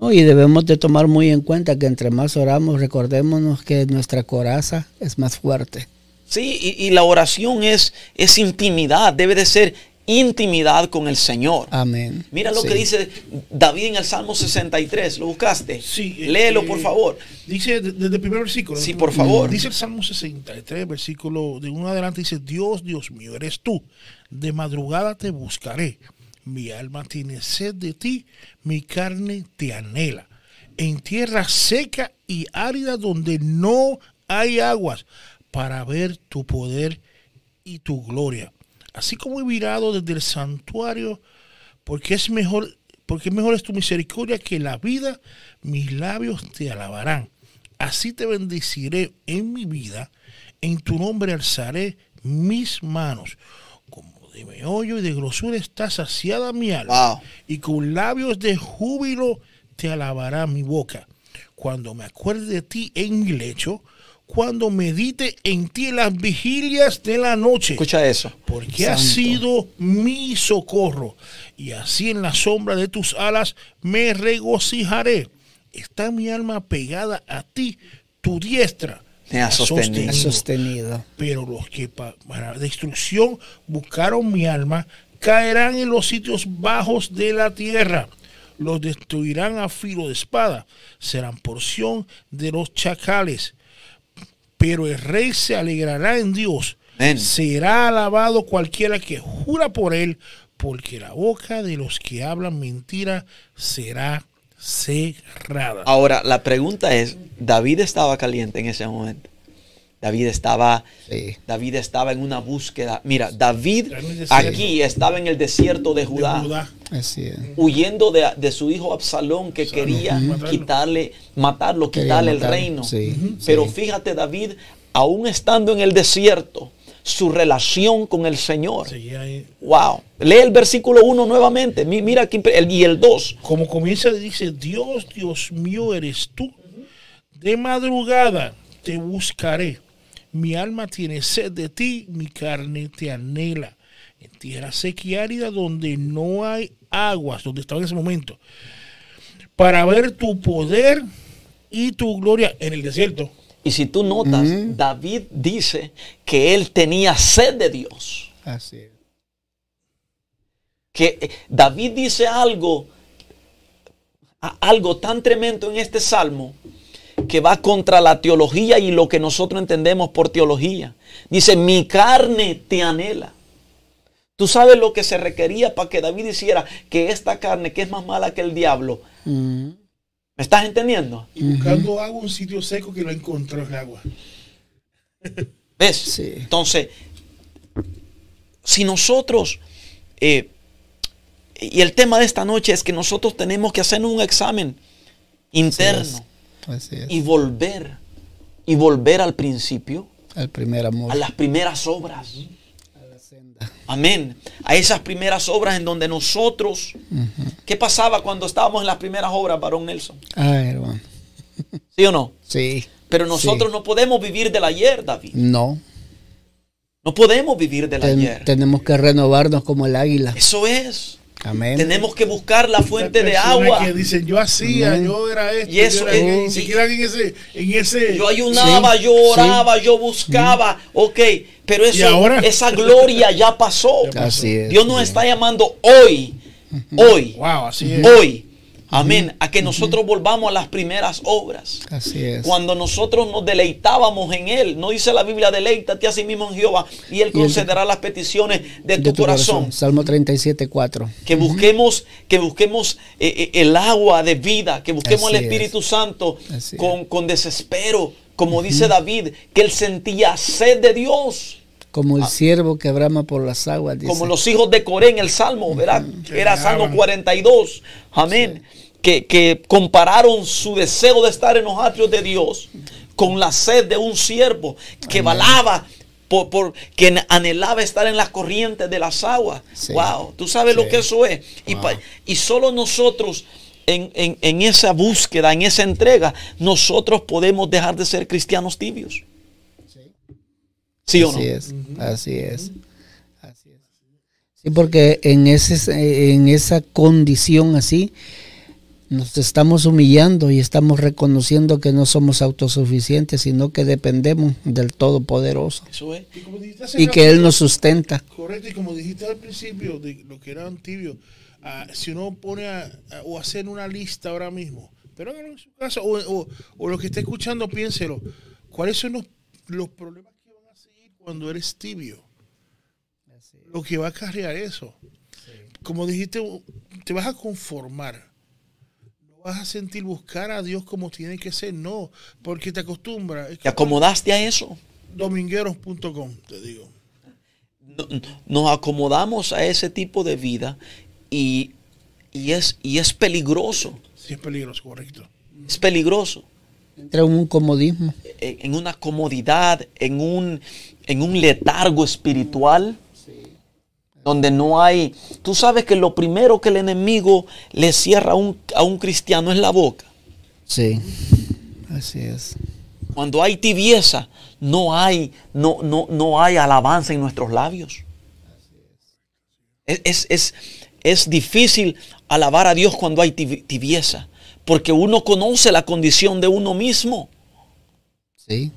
No, y debemos de tomar muy en cuenta que entre más oramos, recordémonos que nuestra coraza es más fuerte. Sí, y, y la oración es, es intimidad, debe de ser intimidad con el Señor. Amén. Mira lo Sí. que dice David en el Salmo 63. ¿Lo buscaste? Sí, Léelo, eh, por favor. Dice de- desde el primer versículo. Sí, por favor. Dice el Salmo 63, versículo de uno adelante, dice, Dios, Dios mío, eres tú. De madrugada te buscaré. Mi alma tiene sed de ti, mi carne te anhela. En tierra seca y árida donde no hay aguas, para ver tu poder y tu gloria. Así como he mirado desde el santuario, porque es mejor, porque mejor es tu misericordia que la vida, mis labios te alabarán. Así te bendeciré en mi vida, en tu nombre alzaré mis manos. Como de meollo y de grosura está saciada mi alma, Wow. y con labios de júbilo te alabará mi boca. Cuando me acuerde de ti en mi lecho, cuando medite en ti en las vigilias de la noche Escucha eso. porque has sido mi socorro, y así en la sombra de tus alas me regocijaré. Está mi alma pegada a ti, tu diestra Me ha sostenido. Ha sostenido. Pero los que pa- para destrucción buscaron mi alma caerán en los sitios bajos de la tierra. Los destruirán a filo de espada. Serán porción de los chacales. Pero el rey se alegrará en Dios. Será alabado cualquiera que jura por él, porque la boca de los que hablan mentira será cerrada. Ahora, la pregunta es, David estaba caliente en ese momento. David estaba, Sí. David estaba en una búsqueda. Mira, David aquí estaba en el desierto de De Judá, Judá. Así es. huyendo de, de su hijo Absalón que quería Matarlo. quitarle, matarlo, Quería quitarle el reino. sí, Pero sí. fíjate, David, aún estando en el desierto, su relación con el Señor. Seguía ahí. Wow. Lee el versículo 1 nuevamente. Mi- Mira aquí el, y el 2. Como comienza, dice, Dios, Dios mío eres tú. De madrugada te buscaré. Mi alma tiene sed de ti, mi carne te anhela. En tierra seca y árida donde no hay aguas, donde estaba en ese momento. Para ver tu poder y tu gloria en el desierto. Y si tú notas, David dice que él tenía sed de Dios. Así es. Que eh, David dice algo, algo tan tremendo en este salmo que va contra la teología y lo que nosotros entendemos por teología. Dice, mi carne te anhela. Tú sabes lo que se requería para que David hiciera que esta carne, que es más mala que el diablo, Mm, ¿me estás entendiendo? Y buscando agua, un sitio seco que no encontró el agua. [LAUGHS] ¿Ves? Sí. Entonces, si nosotros, eh, y el tema de esta noche es que nosotros tenemos que hacer un examen interno Así es. y volver, y volver al principio, Al primer amor. a las primeras obras. A la senda. Amén. A esas primeras obras en donde nosotros, ¿qué pasaba cuando estábamos en las primeras obras, varón Nelson? Ay, hermano. ¿Sí o no? Sí. Pero nosotros no podemos vivir del ayer, David. No. No podemos vivir del Ten- ayer. tenemos que renovarnos como el águila. Eso es. Amén. Tenemos que buscar la fuente de agua. que dicen, yo hacía, yo era esto, Y eso yo era es- aquello", y se quedan en ese, en ese Yo ayunaba, Sí, yo oraba, yo buscaba. Ok, pero eso, ahora? esa gloria ya pasó. [LAUGHS] Así es. Dios nos está llamando hoy, hoy, wow, así es. hoy. Amén. A que nosotros volvamos a las primeras obras. Así es. Cuando nosotros nos deleitábamos en Él, no dice la Biblia, deleítate a sí mismo en Jehová y Él Y concederá las peticiones de, De tu, corazón. Salmo 37, 4. Que busquemos, que busquemos eh, eh, el agua de vida, que busquemos Así el Espíritu Santo con, con desespero, como dice David, que él sentía sed de Dios, Como el siervo que brama por las aguas. Dice. Ah. como los hijos de Coré en el Salmo, ¿verdad? Que Era Salmo andaban. 42, amén. Que, que compararon su deseo de estar en los atrios de Dios con la sed de un siervo que balaba. Por, por- que anhelaba estar en las corrientes de las aguas. Sí. Wow, tú sabes lo que eso es. Y, pa- y solo nosotros, en, en- en esa búsqueda, en esa entrega, nosotros podemos dejar de ser cristianos tibios. ¿Sí o no? Así es, así es. Así es. Sí, porque en, ese, en esa condición así, nos estamos humillando y estamos reconociendo que no somos autosuficientes, sino que dependemos del Todopoderoso Eso es. Y, como dijiste hace y que Él nos sustenta. Correcto, y como dijiste al principio, de lo que era un tibio, ah, si uno pone a, a- o hacer una lista ahora mismo, pero en su casa, o, o, o lo que esté escuchando, piénselo, ¿cuáles son los, los problemas que van a seguir cuando eres tibio? Lo que va a acarrear eso. Como dijiste, te vas a conformar. No vas a sentir buscar a Dios como tiene que ser, no, porque te acostumbras. Es ¿Te acomodaste a eso? domingueros.com, te digo. No- Nos acomodamos a ese tipo de vida y, y es, y es peligroso. Sí, es peligroso, correcto. Es peligroso. Entra en un comodismo. En en una comodidad, en un, en un letargo espiritual. Donde no hay. Tú sabes que lo primero que el enemigo le cierra a un, a un cristiano es la boca. Sí, así es. Cuando hay tibieza, no hay, no, no, no hay alabanza en nuestros labios. Es, es, es- es difícil alabar a Dios cuando hay tibi- tibieza, porque uno conoce la condición de uno mismo, Sí,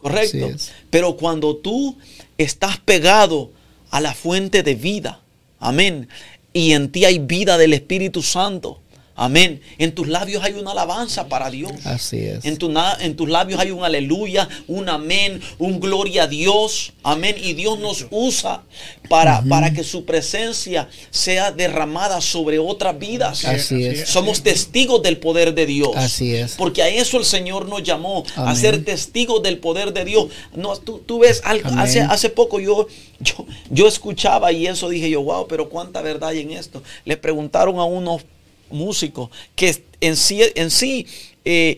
¿correcto? Pero cuando tú estás pegado a la fuente de vida, amén, y en ti hay vida del Espíritu Santo, Amén. En tus labios hay una alabanza para Dios. Así es. En, tu en tus labios hay un aleluya, un amén, un gloria a Dios. Amén. Y Dios nos usa para, para que su presencia sea derramada sobre otras vidas. Así es. Somos testigos del poder de Dios. Así es. Porque a eso el Señor nos llamó, a ser testigos del poder de Dios. No, tú, tú ves, algo, hace, hace poco yo, yo, yo escuchaba y eso dije yo, wow, pero cuánta verdad hay en esto. Le preguntaron a unos músicos que en sí, en sí eh,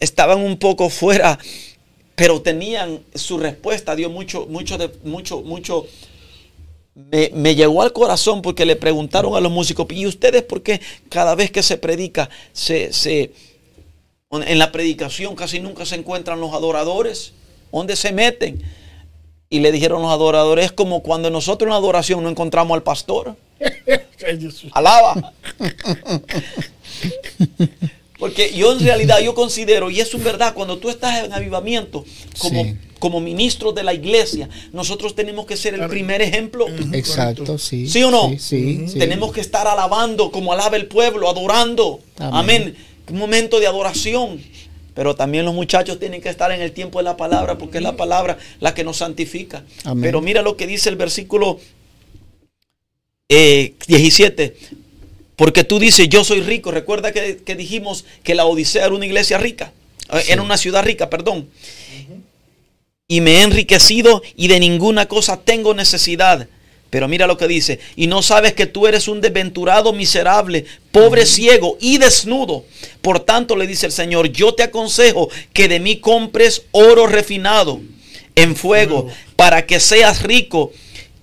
estaban un poco fuera, pero tenían su respuesta, dio mucho, mucho, de, mucho, mucho. Me, me llegó al corazón porque le preguntaron a los músicos, ¿y ustedes por qué cada vez que se predica, se, se, en la predicación casi nunca se encuentran los adoradores? ¿Dónde se meten? Y le dijeron los adoradores, es como cuando nosotros en la adoración no encontramos al pastor. [LAUGHS] Alaba. Porque yo en realidad yo considero, y es un verdad, cuando tú estás en avivamiento como, Sí. como ministro de la iglesia, nosotros tenemos que ser el primer ejemplo. Exacto, sí. ¿Sí o no? Sí, sí, sí. Tenemos que estar alabando como alaba el pueblo, adorando. Amén. Amén. Un momento de adoración. Pero también los muchachos tienen que estar en el tiempo de la palabra, porque es la palabra la que nos santifica. Amén. Pero mira lo que dice el versículo eh, 17. Porque tú dices, yo soy rico. Recuerda que, que dijimos que la Odisea era una iglesia rica. Eh, Era una ciudad rica, perdón. Y me he enriquecido y de ninguna cosa tengo necesidad. Pero mira lo que dice. Y no sabes que tú eres un desventurado, miserable, pobre, ciego y desnudo. Por tanto, le dice el Señor, yo te aconsejo que de mí compres oro refinado en fuego para que seas rico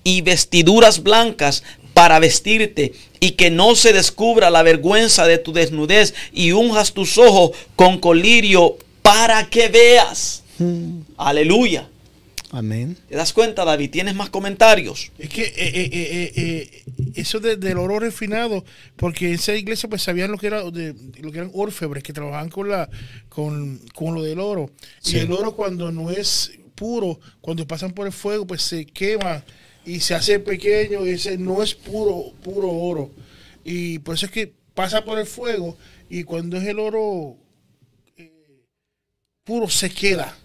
y vestiduras blancas para vestirte y que no se descubra la vergüenza de tu desnudez y unjas tus ojos con colirio para que veas. Aleluya. Amén. ¿Te das cuenta, David? ¿Tienes más comentarios? Es que eh, eh, eh, eh, eso de- del oro refinado, porque en esa iglesia pues sabían lo que era de, lo que eran orfebres que trabajaban con la con, con lo del oro. Y el oro cuando no es puro, cuando pasan por el fuego, pues se quema y se hace pequeño y ese no es puro puro oro. Y por eso es que pasa por el fuego y cuando es el oro eh, puro se queda,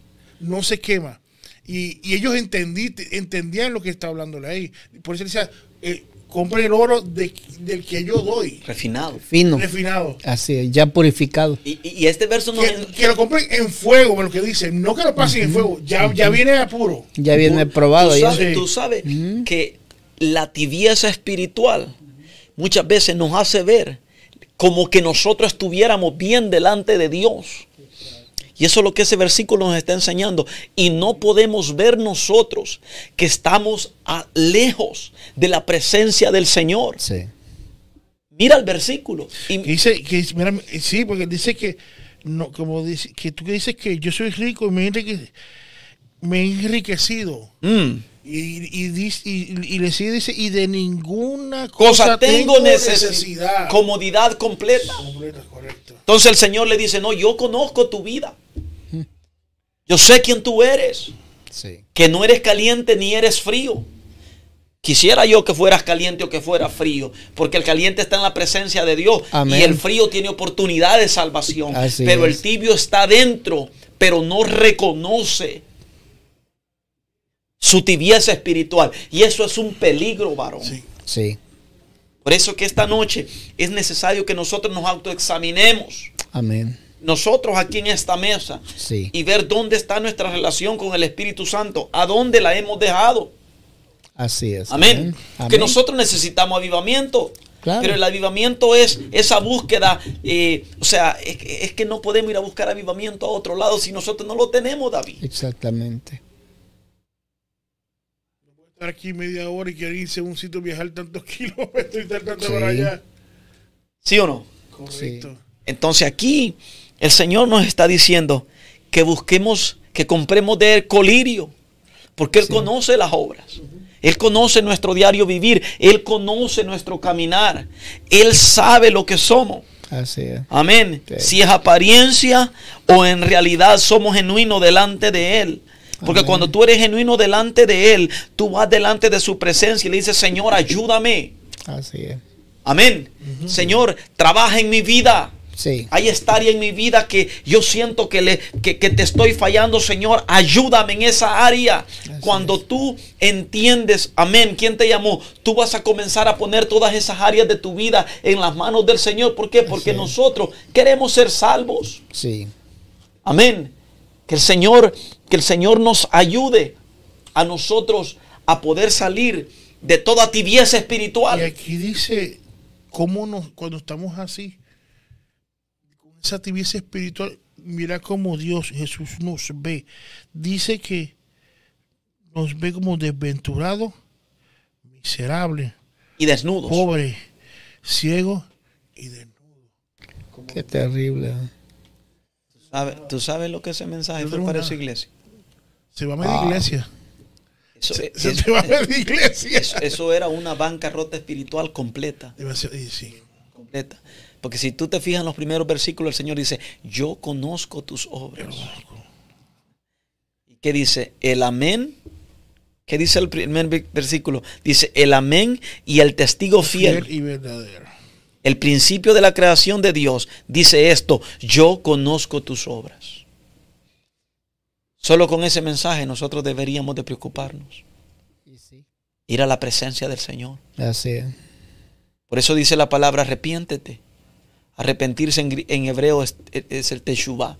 no se quema. Y, y ellos entendí, entendían lo que está hablando ahí. Por eso decía, eh, compre el oro de- del que yo doy, Refinado. Fino. refinado. Así es, ya purificado. Y, este verso nos... Que, que lo compren en fuego, lo que dicen. No que lo pasen en fuego, ya, ya viene a puro. Ya viene probado. Tú ya. sabes, Sí. tú sabes que la tibieza espiritual muchas veces nos hace ver como que nosotros estuviéramos bien delante de Dios. Y eso es lo que ese versículo nos está enseñando. Y no podemos ver nosotros que estamos a- lejos de la presencia del Señor. Sí. Mira el versículo. Y, dice, que, mira, sí, porque dice que, no, como dice, que tú que dices que yo soy rico y me enrique- me he enriquecido. Mm. Y, y, dice- y, y le sigue, dice, y de ninguna cosa cosa, tengo necesidad. Comodidad completa. Completa, correcto. Entonces el Señor le dice, no, yo conozco tu vida. Yo sé quién tú eres. Sí. Que no eres caliente ni eres frío. Quisiera yo que fueras caliente o que fueras frío, porque el caliente está en la presencia de Dios Amén. y el frío tiene oportunidad de salvación, Así pero el tibio está dentro, pero no reconoce su tibieza espiritual y eso es un peligro, varón. Sí. Sí. Por eso que esta noche es necesario que nosotros nos autoexaminemos, Amén. Nosotros aquí en esta mesa, Sí. y ver dónde está nuestra relación con el Espíritu Santo, a dónde la hemos dejado. Así es. Amén. Que nosotros necesitamos avivamiento. Claro. Pero el avivamiento es esa búsqueda. eh, o sea, es, que- es que no podemos ir a buscar avivamiento a otro lado si nosotros no lo tenemos, David. Exactamente. Estar aquí media hora y querer irse a un sitio, viajar tantos [LAUGHS] kilómetros y estar tanto Sí. para allá. ¿Sí o no? Correcto. Entonces aquí el Señor nos está diciendo que busquemos, que compremos de Él colirio. Porque Él conoce las obras. Él conoce nuestro diario vivir. Él conoce nuestro caminar. Él sabe lo que somos. Así es. Amén. Si es apariencia o en realidad somos genuinos delante de Él. Porque Amén. cuando tú eres genuino delante de Él, tú vas delante de su presencia y le dices, Señor, ayúdame. Así es. Amén. Señor, trabaja en mi vida. Sí. Hay esta área en mi vida que yo siento que, le, que, que te estoy fallando, Señor. Ayúdame en esa área. Cuando tú entiendes, amén, ¿quién te llamó? Tú vas a comenzar a poner todas esas áreas de tu vida en las manos del Señor. ¿Por qué? Porque nosotros queremos ser salvos. Sí. Amén. Que el Señor, que el Señor nos ayude a nosotros a poder salir de toda tibieza Y espiritual. aquí dice cómo nos, cuando estamos así, esa tibieza espiritual, mira cómo Dios, Jesús nos ve. Dice que nos ve como desventurados, miserables, Y desnudos. pobres, ciegos y desnudos. Qué terrible. ¿eh? ¿Sabe- ¿Tú sabes lo que ese mensaje fue para esa iglesia? Se va a medir iglesia. Eso, Se, va a medir iglesia. eso- eso era una bancarrota espiritual completa. Sí. Completa. Porque si tú te fijas en los primeros versículos, el Señor dice, yo conozco tus obras. ¿Y qué dice? El amén. ¿Qué dice el primer ve- versículo? Dice, el amén y el testigo fiel. Fiel y verdadero. El principio de la creación de Dios dice esto, yo conozco tus obras. Solo con ese mensaje nosotros deberíamos de preocuparnos. Ir a la presencia del Señor. Así es. Por eso dice la palabra arrepiéntete. Arrepentirse en, hebreo es, es el teshuvah.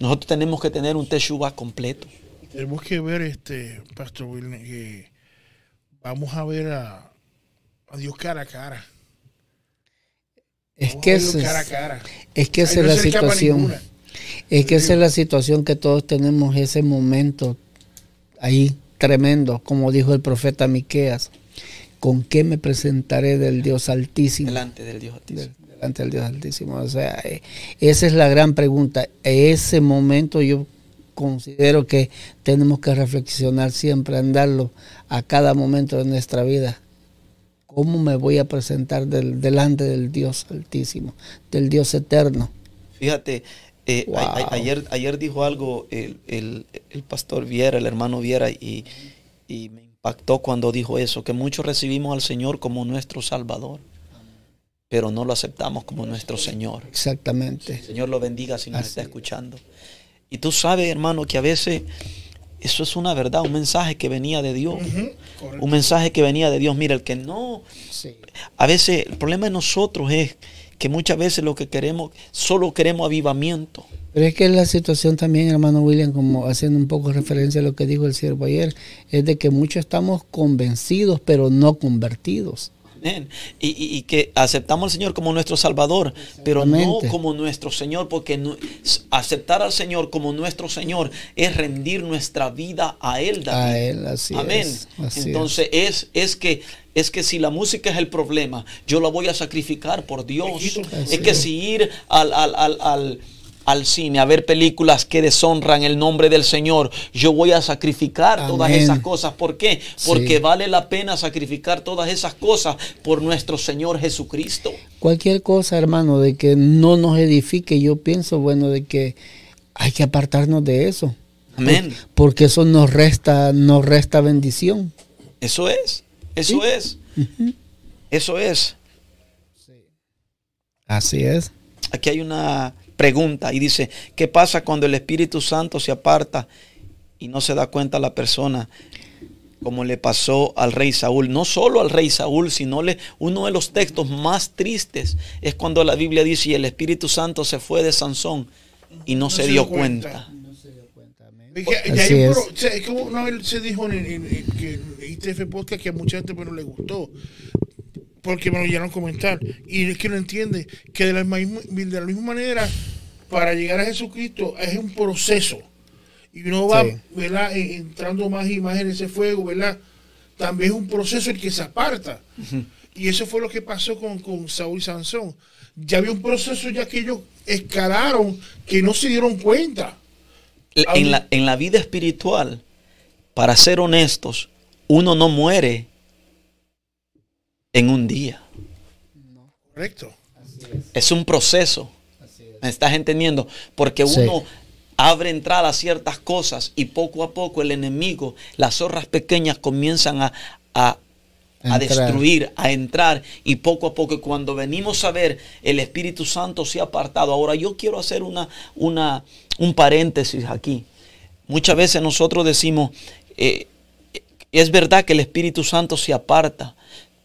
Nosotros tenemos que tener un teshuvah completo. Tenemos que ver, este, Pastor Wilner, que vamos a ver a, a Dios cara a cara. Es que cara a es, cara. es que esa Ahí es no la situación. ninguna. Es que esa es la situación que todos tenemos, ese momento ahí tremendo, como dijo el profeta Miqueas. ¿Con qué me presentaré del Dios Altísimo? Delante del Dios Altísimo. De- delante del Dios Altísimo. O sea, eh, esa es la gran pregunta. Ese momento yo considero que tenemos que reflexionar siempre, andarlo a cada momento de nuestra vida. ¿Cómo me voy a presentar del- delante del Dios Altísimo, del Dios Eterno? Fíjate, eh, Wow. a- a- ayer, ayer dijo algo el, el- el pastor Viera, el hermano Viera, y, y me impactó cuando dijo eso, que muchos recibimos al Señor como nuestro Salvador, pero no lo aceptamos como nuestro Señor. Exactamente. El Señor lo bendiga si nos Así está es. escuchando. Y tú sabes, hermano, que a veces eso es una verdad, un mensaje que venía de Dios. Un mensaje que venía de Dios. Mira, el que no, Sí. a veces el problema de nosotros es que muchas veces lo que queremos, solo queremos avivamiento. Pero es que la situación también, hermano William, como haciendo un poco referencia a lo que dijo el siervo ayer, es de que muchos estamos convencidos, pero no convertidos. Amén. Y, y- y que aceptamos al Señor como nuestro Salvador, pero no como nuestro Señor, porque no- aceptar al Señor como nuestro Señor es rendir nuestra vida a Él. David. A Él, así Amén. es. así Entonces es. Es, que es que si la música es el problema, yo la voy a sacrificar por Dios. Es que si ir al, al, al, al- al cine a ver películas que deshonran el nombre del Señor, yo voy a sacrificar todas esas cosas. ¿Por qué? Porque Sí. vale la pena sacrificar todas esas cosas por nuestro Señor Jesucristo. es. Cualquier cosa, hermano, de que no nos edifique, yo pienso, bueno, de que hay que apartarnos de eso. Amén. Por- porque eso nos resta, nos resta bendición. Eso es. Eso Sí. es. Eso es. Así es. Aquí hay una pregunta y dice, ¿qué pasa cuando el Espíritu Santo se aparta y no se da cuenta la persona? Como le pasó al rey Saúl. No solo al rey Saúl, sino le, uno de los textos más tristes es cuando la Biblia dice, y el Espíritu Santo se fue de Sansón y no, se, dio cuenta. Un es. pro- o sea, es como una vez se dijo en, en- en- que en ITF Podcast que a mucha gente pues, no le gustó. Porque me lo llegaron a comentar. Y es que no entiende que de la, misma, de la misma manera, para llegar a Jesucristo es un proceso. Y uno va Sí. ¿verdad? en- entrando más y más en ese fuego, ¿verdad? También es un proceso el que se aparta. Y eso fue lo que pasó con, con Saúl y Sansón. Ya había un proceso ya que ellos escalaron que no se dieron cuenta. En la, en la vida espiritual, para ser honestos, uno no muere en un día. Correcto. Es un proceso. ¿Me estás entendiendo? Porque Sí. uno abre entrada a ciertas cosas y poco a poco el enemigo, las zorras pequeñas comienzan a, a a destruir, a entrar y poco a poco cuando venimos a ver el Espíritu Santo se ha apartado. Ahora yo quiero hacer una, una, un paréntesis aquí. Muchas veces nosotros decimos, eh, es verdad que el Espíritu Santo se aparta,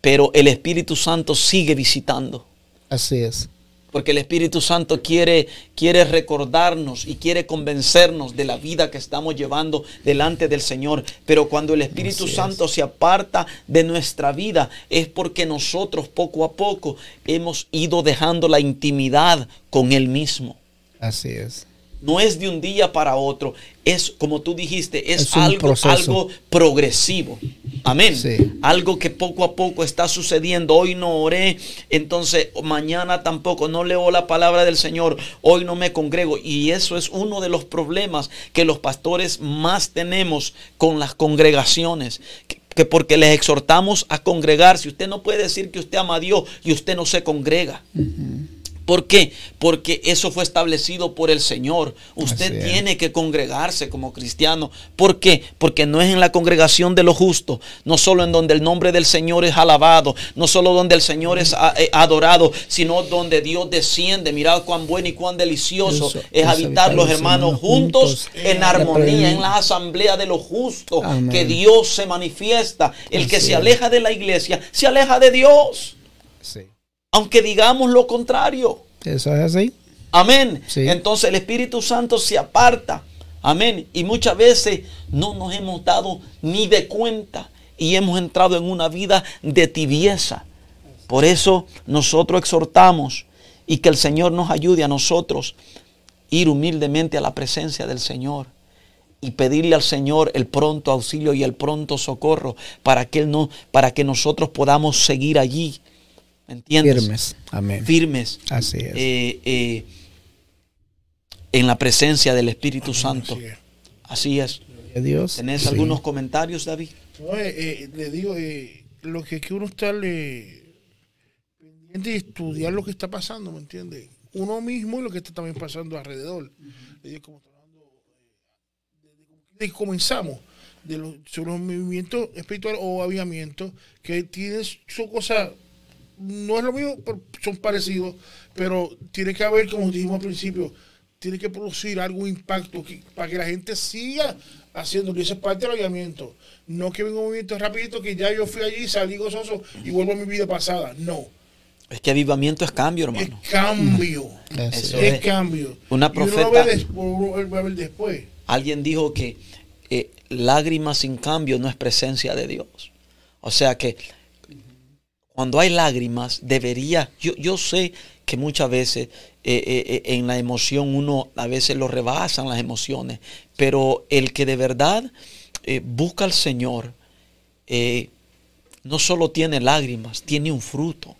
pero el Espíritu Santo sigue visitando. Así es. Porque el Espíritu Santo quiere, quiere recordarnos y quiere convencernos de la vida que estamos llevando delante del Señor. Pero cuando el Espíritu Así es. Santo se aparta de nuestra vida es porque nosotros poco a poco hemos ido dejando la intimidad con Él mismo. Así es. No es de un día para otro, es como tú dijiste, es, algo, algo progresivo. Amén. Sí. Algo que poco a poco está sucediendo. Hoy no oré, entonces mañana tampoco, no leo la palabra del Señor, hoy no me congrego. Y eso es uno de los problemas que los pastores más tenemos con las congregaciones. Que, que porque les exhortamos a congregarse. Usted no puede decir que usted ama a Dios y usted no se congrega. ¿Por qué? Porque eso fue establecido por el Señor. Usted tiene que congregarse como cristiano. ¿Por qué? Porque no es en la congregación de los justos, no solo en donde el nombre del Señor es alabado, no solo donde el Señor es eh, adorado, sino donde Dios desciende. Mirad cuán bueno y cuán delicioso Eso, es habitar los hermanos juntos en armonía, en en la asamblea de los justos, Amén. que Dios se manifiesta. El que Así se aleja de la iglesia, se aleja de Dios, Sí. Aunque digamos lo contrario. Eso es así. Amén. Sí. Entonces el Espíritu Santo se aparta. Amén. Y muchas veces no nos hemos dado ni de cuenta y hemos entrado en una vida de tibieza. Por eso nosotros exhortamos y que el Señor nos ayude a nosotros ir humildemente a la presencia del Señor y pedirle al Señor el pronto auxilio y el pronto socorro para que él no para que nosotros podamos seguir allí. ¿Me entiendes? Firmes. Amén. Firmes Así es. eh, eh, en la presencia del Espíritu Santo. Así es. Así es. Gloria a Dios. ¿Tenés Sí. algunos comentarios, David? No, eh, eh, le digo, eh, lo que hay que uno estarle pendiente y estudiar lo que está pasando, ¿me entiende? Uno mismo y lo que está también pasando alrededor. Le digo, como desde que comenzamos, de los, sobre los movimientos espirituales o aviamientos, que tienen su cosa, no es lo mismo, pero son parecidos, pero tiene que haber, como dijimos al principio, tiene que producir algún impacto que- para que la gente siga haciéndolo. Y eso es parte del aviamiento. No que venga un movimiento rapidito que ya yo fui allí, salí gozoso y vuelvo a mi vida pasada. No. Es que avivamiento es cambio, Es hermano. cambio. Así Eso es. Es cambio. Una Y uno lo profeta- uno va a ver después. Alguien dijo que eh, lágrimas sin cambio no es presencia de Dios. O sea que cuando hay lágrimas, debería, yo, yo sé que muchas veces eh, eh, eh, en la emoción uno a veces lo rebasan las emociones, pero el que de verdad eh, busca al Señor, no solo tiene lágrimas, tiene un fruto.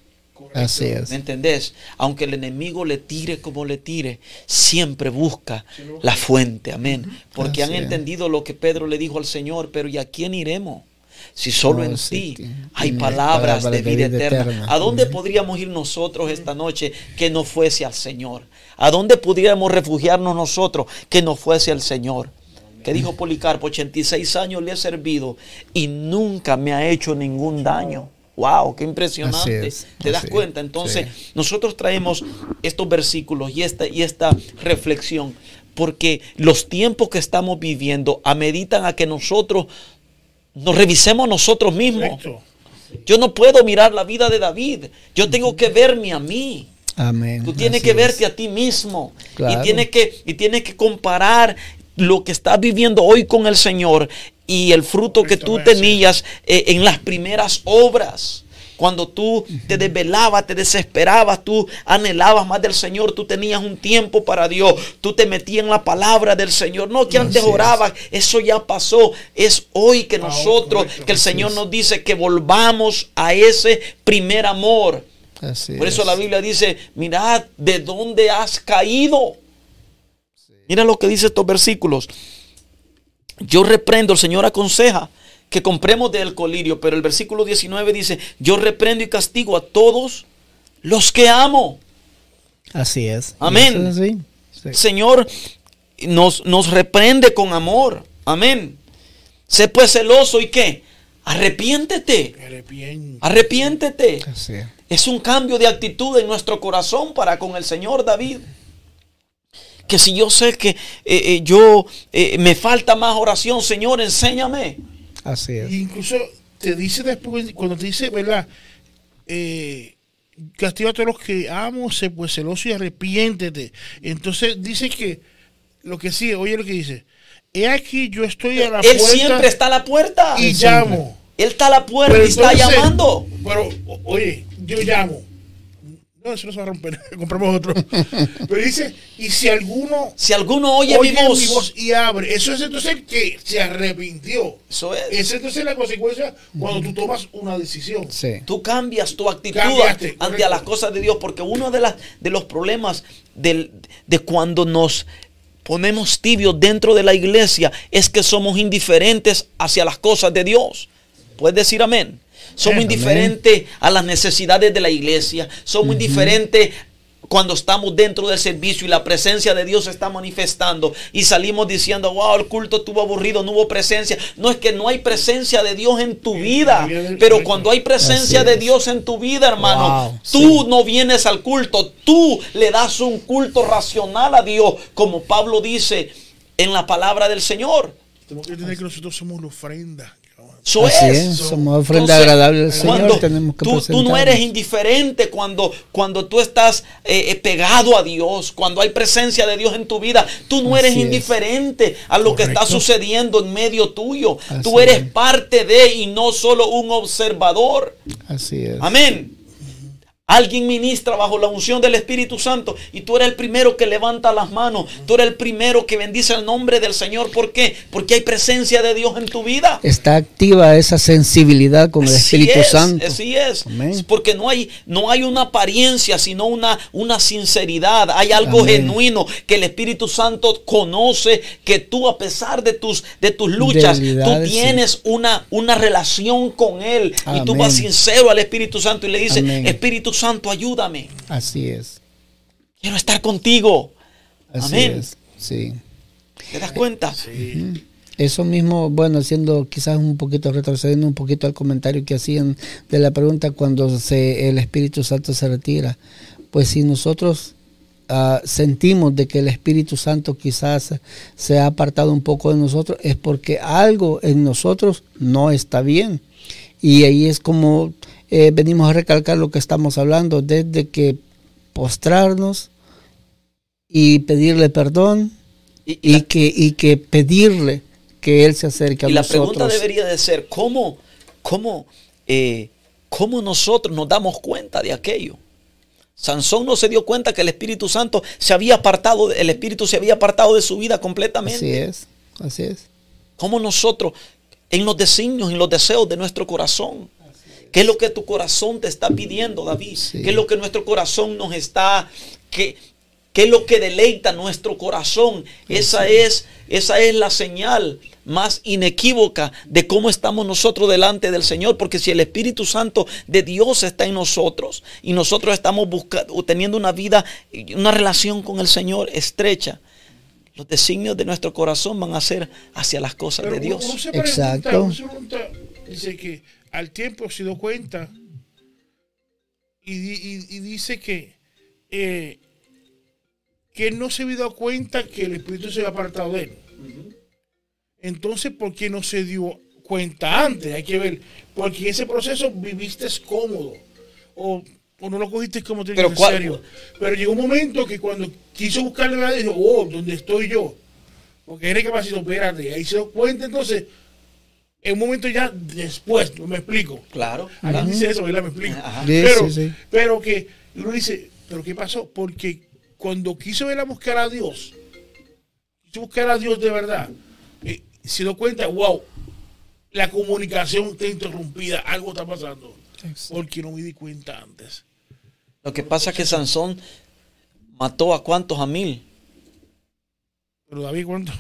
Así es. ¿Me entendés? Aunque el enemigo le tire como le tire, siempre busca la fuente. Amén. Porque han Así entendido lo que Pedro le dijo al Señor, pero ¿y a quién iremos? Si solo No, en sí, ti hay palabras de vida eterna. ¿A dónde podríamos ir nosotros esta noche que no fuese al Señor? ¿A dónde pudiéramos refugiarnos nosotros que no fuese al Señor? Que dijo Policarpo, 86 años le he servido y nunca me ha hecho ningún daño. Wow, qué impresionante. Es, ¿Te das cuenta? Entonces, sí. nosotros traemos estos versículos y esta, y esta reflexión porque los tiempos que estamos viviendo ameritan a que nosotros nos revisemos nosotros mismos. Yo no puedo mirar la vida de David. Yo tengo que verme a mí. Amén. Tú tienes Así que es. verte a ti mismo. Claro. Y tienes que, y tienes que comparar lo que estás viviendo hoy con el Señor y el fruto que tú tenías eh, en las primeras obras. Cuando tú te desvelabas, te desesperabas, tú anhelabas más del Señor, tú tenías un tiempo para Dios, tú te metías en la palabra del Señor. No que antes orabas, eso ya pasó. Es hoy que Ahora, nosotros, que el Señor nos dice que volvamos a ese primer amor. Así Por eso es. la Biblia dice, mirad de dónde has caído. Mira lo que dice estos versículos. Yo reprendo, el Señor aconseja que compremos del colirio, pero el versículo 19 dice, yo reprendo y castigo a todos los que amo. Así es. Amén. Eso es así. Sí. Señor nos, nos reprende con amor. Amén. Sé pues celoso y qué? Arrepiéntete. Arrepiéntete. Así es. Es un cambio de actitud en nuestro corazón para con el Señor David. Que si yo sé que eh, eh, yo eh, me falta más oración, Señor, enséñame. Así es. Incluso te dice después, cuando te dice, ¿verdad? Eh, castiga a todos los que amo, sé pues celoso y arrepiéntete. Entonces dice que lo que sigue, oye lo que dice. He aquí yo estoy a la Él puerta siempre está a la puerta. y llamo. Él está a la puerta Pero y está entonces- llamando. Pero, oye, yo llamo. No, eso no se va a romper. [LAUGHS] Compramos otro. [LAUGHS] Pero dice, y si alguno Si alguno oye, oye, mi, voz, y abre, eso es entonces que se arrepintió. Eso es. Esa entonces es la consecuencia cuando tú tomas una decisión. Sí. tú cambias tu actitud Cambiaste, ante correcto. las cosas de Dios. Porque uno de, las, de los problemas del- de cuando nos ponemos tibios dentro de la iglesia es que somos indiferentes hacia las cosas de Dios. ¿Puedes decir amén? Somos indiferentes a las necesidades de la iglesia. Somos indiferentes cuando estamos dentro del servicio y la presencia de Dios se está manifestando y salimos diciendo, wow, el culto estuvo aburrido, no hubo presencia. No es que no hay presencia de Dios en tu vida, pero cuando hay presencia de. Dios en tu vida, hermano, Wow, tú no vienes al culto, tú le das un culto racional a Dios, como Pablo dice en la palabra del Señor. Tenemos que entender que nosotros somos la ofrenda. Eso Así es. es. Somos ofrenda Entonces, agradable al Señor. Tenemos que tú, tú no eres indiferente cuando, cuando tú estás eh, eh, pegado a Dios, cuando hay presencia de Dios en tu vida. Tú no eres es. indiferente a lo que está sucediendo en medio tuyo. Así tú eres es. parte de y no solo un observador. Así es. Amén. Alguien ministra bajo la unción del Espíritu Santo y tú eres el primero que levanta las manos. Tú eres el primero que bendice el nombre del Señor. ¿Por qué? Porque hay presencia de Dios en tu vida. Está activa esa sensibilidad con el Así Espíritu es, Santo. Así es. Amén. Porque no hay, no hay una apariencia, sino una, una sinceridad. Hay algo Amén. genuino que el Espíritu Santo conoce, que tú a pesar de tus, de tus luchas, tú sí. tienes una, una relación con Él. Y tú vas sincero al Espíritu Santo y le dices. Espíritu Santo, ayúdame. Así es. Quiero estar contigo. Así Amén. es. Sí. ¿Te das cuenta? Eso mismo, bueno, haciendo quizás un poquito, retrocediendo un poquito al comentario que hacían de la pregunta cuando se, el Espíritu Santo se retira. Pues si nosotros ah, sentimos de que el Espíritu Santo quizás se ha apartado un poco de nosotros, es porque algo en nosotros no está bien. Y ahí es como eh, venimos a recalcar lo que estamos hablando, desde que postrarnos y pedirle perdón Y, y y la, que, y que pedirle que Él se acerque a y la nosotros. pregunta debería de ser, ¿cómo, cómo, eh, cómo nosotros nos damos cuenta de aquello? Sansón no se dio cuenta que el Espíritu Santo se había apartado, el Espíritu se había apartado de su vida completamente. Así es, así es. Cómo nosotros, en los designios, en los deseos de nuestro corazón, ¿qué es lo que tu corazón te está pidiendo, David? Sí. ¿Qué es lo que nuestro corazón nos está, qué, qué es lo que deleita nuestro corazón? Esa es, esa es la señal más inequívoca de cómo estamos nosotros delante del Señor, porque si el Espíritu Santo de Dios está en nosotros y nosotros estamos buscando, teniendo una vida, una relación con el Señor estrecha, los designios de nuestro corazón van a ser hacia las cosas Pero de Dios. Uno, uno se pregunta, Exacto. uno se pregunta, dice que al tiempo se dio cuenta y, di- y- y dice que, eh, que él no se había dado cuenta que el Espíritu se había apartado de él. Entonces, ¿por qué no se dio cuenta antes? Hay que ver, porque en ese proceso viviste cómodo o, o no lo cogiste como te Pero en cuál- serio. Pero llegó un momento que cuando quiso buscar la verdad, dijo, oh, ¿dónde estoy yo? Porque era capaz de espérate, ahí se dio cuenta entonces, en un momento ya después, no me explico. Claro. Alguien dice eso, ¿verdad? Me explico. Sí, Pero, sí, sí. pero que uno dice, ¿pero qué pasó? Porque cuando quiso ver a buscar a Dios, quiso buscar a Dios de verdad, eh, se dio cuenta, wow, la comunicación está interrumpida, algo está pasando. Porque no me di cuenta antes. Lo que pasa es que Sansón mató a cuántos, a mil, Pero David, ¿cuánto?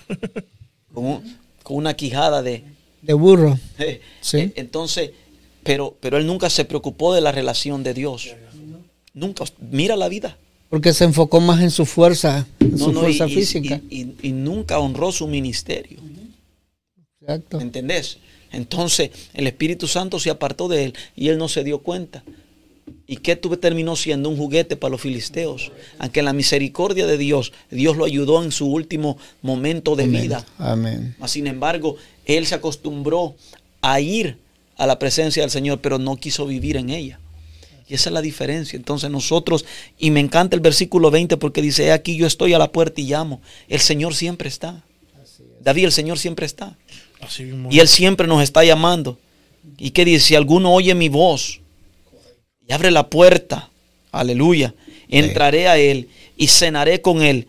con, un- con una quijada de... De burro. [LAUGHS] eh, Sí. Entonces, pero, pero él nunca se preocupó de la relación de Dios. Nunca. Mira la vida. Porque se enfocó más en su fuerza, en No, su no, fuerza y- física. y- y- y nunca honró su ministerio. Exacto. ¿Entendés? Entonces el Espíritu Santo se apartó de él y él no se dio cuenta. ¿Y qué tuve terminó siendo? Un juguete para los filisteos. Aunque en la misericordia de Dios, Dios lo ayudó en su último momento de Amén. vida. Amén. Mas, Sin embargo, él se acostumbró a ir a la presencia del Señor, pero no quiso vivir en ella. Y esa es la diferencia. Entonces nosotros, y me encanta el versículo 20 porque dice, "He aquí yo estoy a la puerta y llamo. El Señor siempre está. David, el Señor siempre está. Así mismo. Y Él siempre nos está llamando. ¿Y qué dice? Si alguno oye mi voz y abre la puerta, aleluya, entraré a Él y cenaré con Él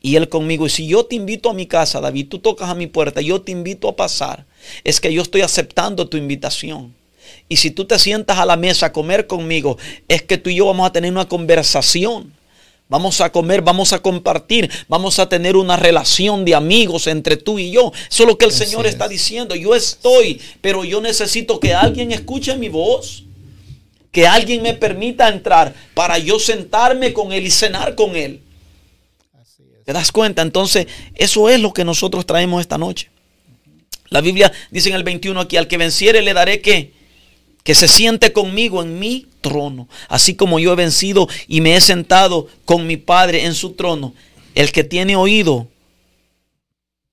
y Él conmigo. Y si yo te invito a mi casa, David, tú tocas a mi puerta, yo te invito a pasar, es que yo estoy aceptando tu invitación. Y si tú te sientas a la mesa a comer conmigo, es que tú y yo vamos a tener una conversación. Vamos a comer, vamos a compartir, vamos a tener una relación de amigos entre tú y yo. Eso es lo que el Así Señor es. está diciendo. Yo estoy, pero yo necesito que alguien escuche mi voz. Que alguien me permita entrar para yo sentarme con Él y cenar con Él. ¿Te das cuenta? Entonces, eso es lo que nosotros traemos esta noche. La Biblia dice en el 21 aquí, al que venciere le daré que que se siente conmigo en mi trono, así como yo he vencido y me he sentado con mi Padre en su trono. El que tiene oído,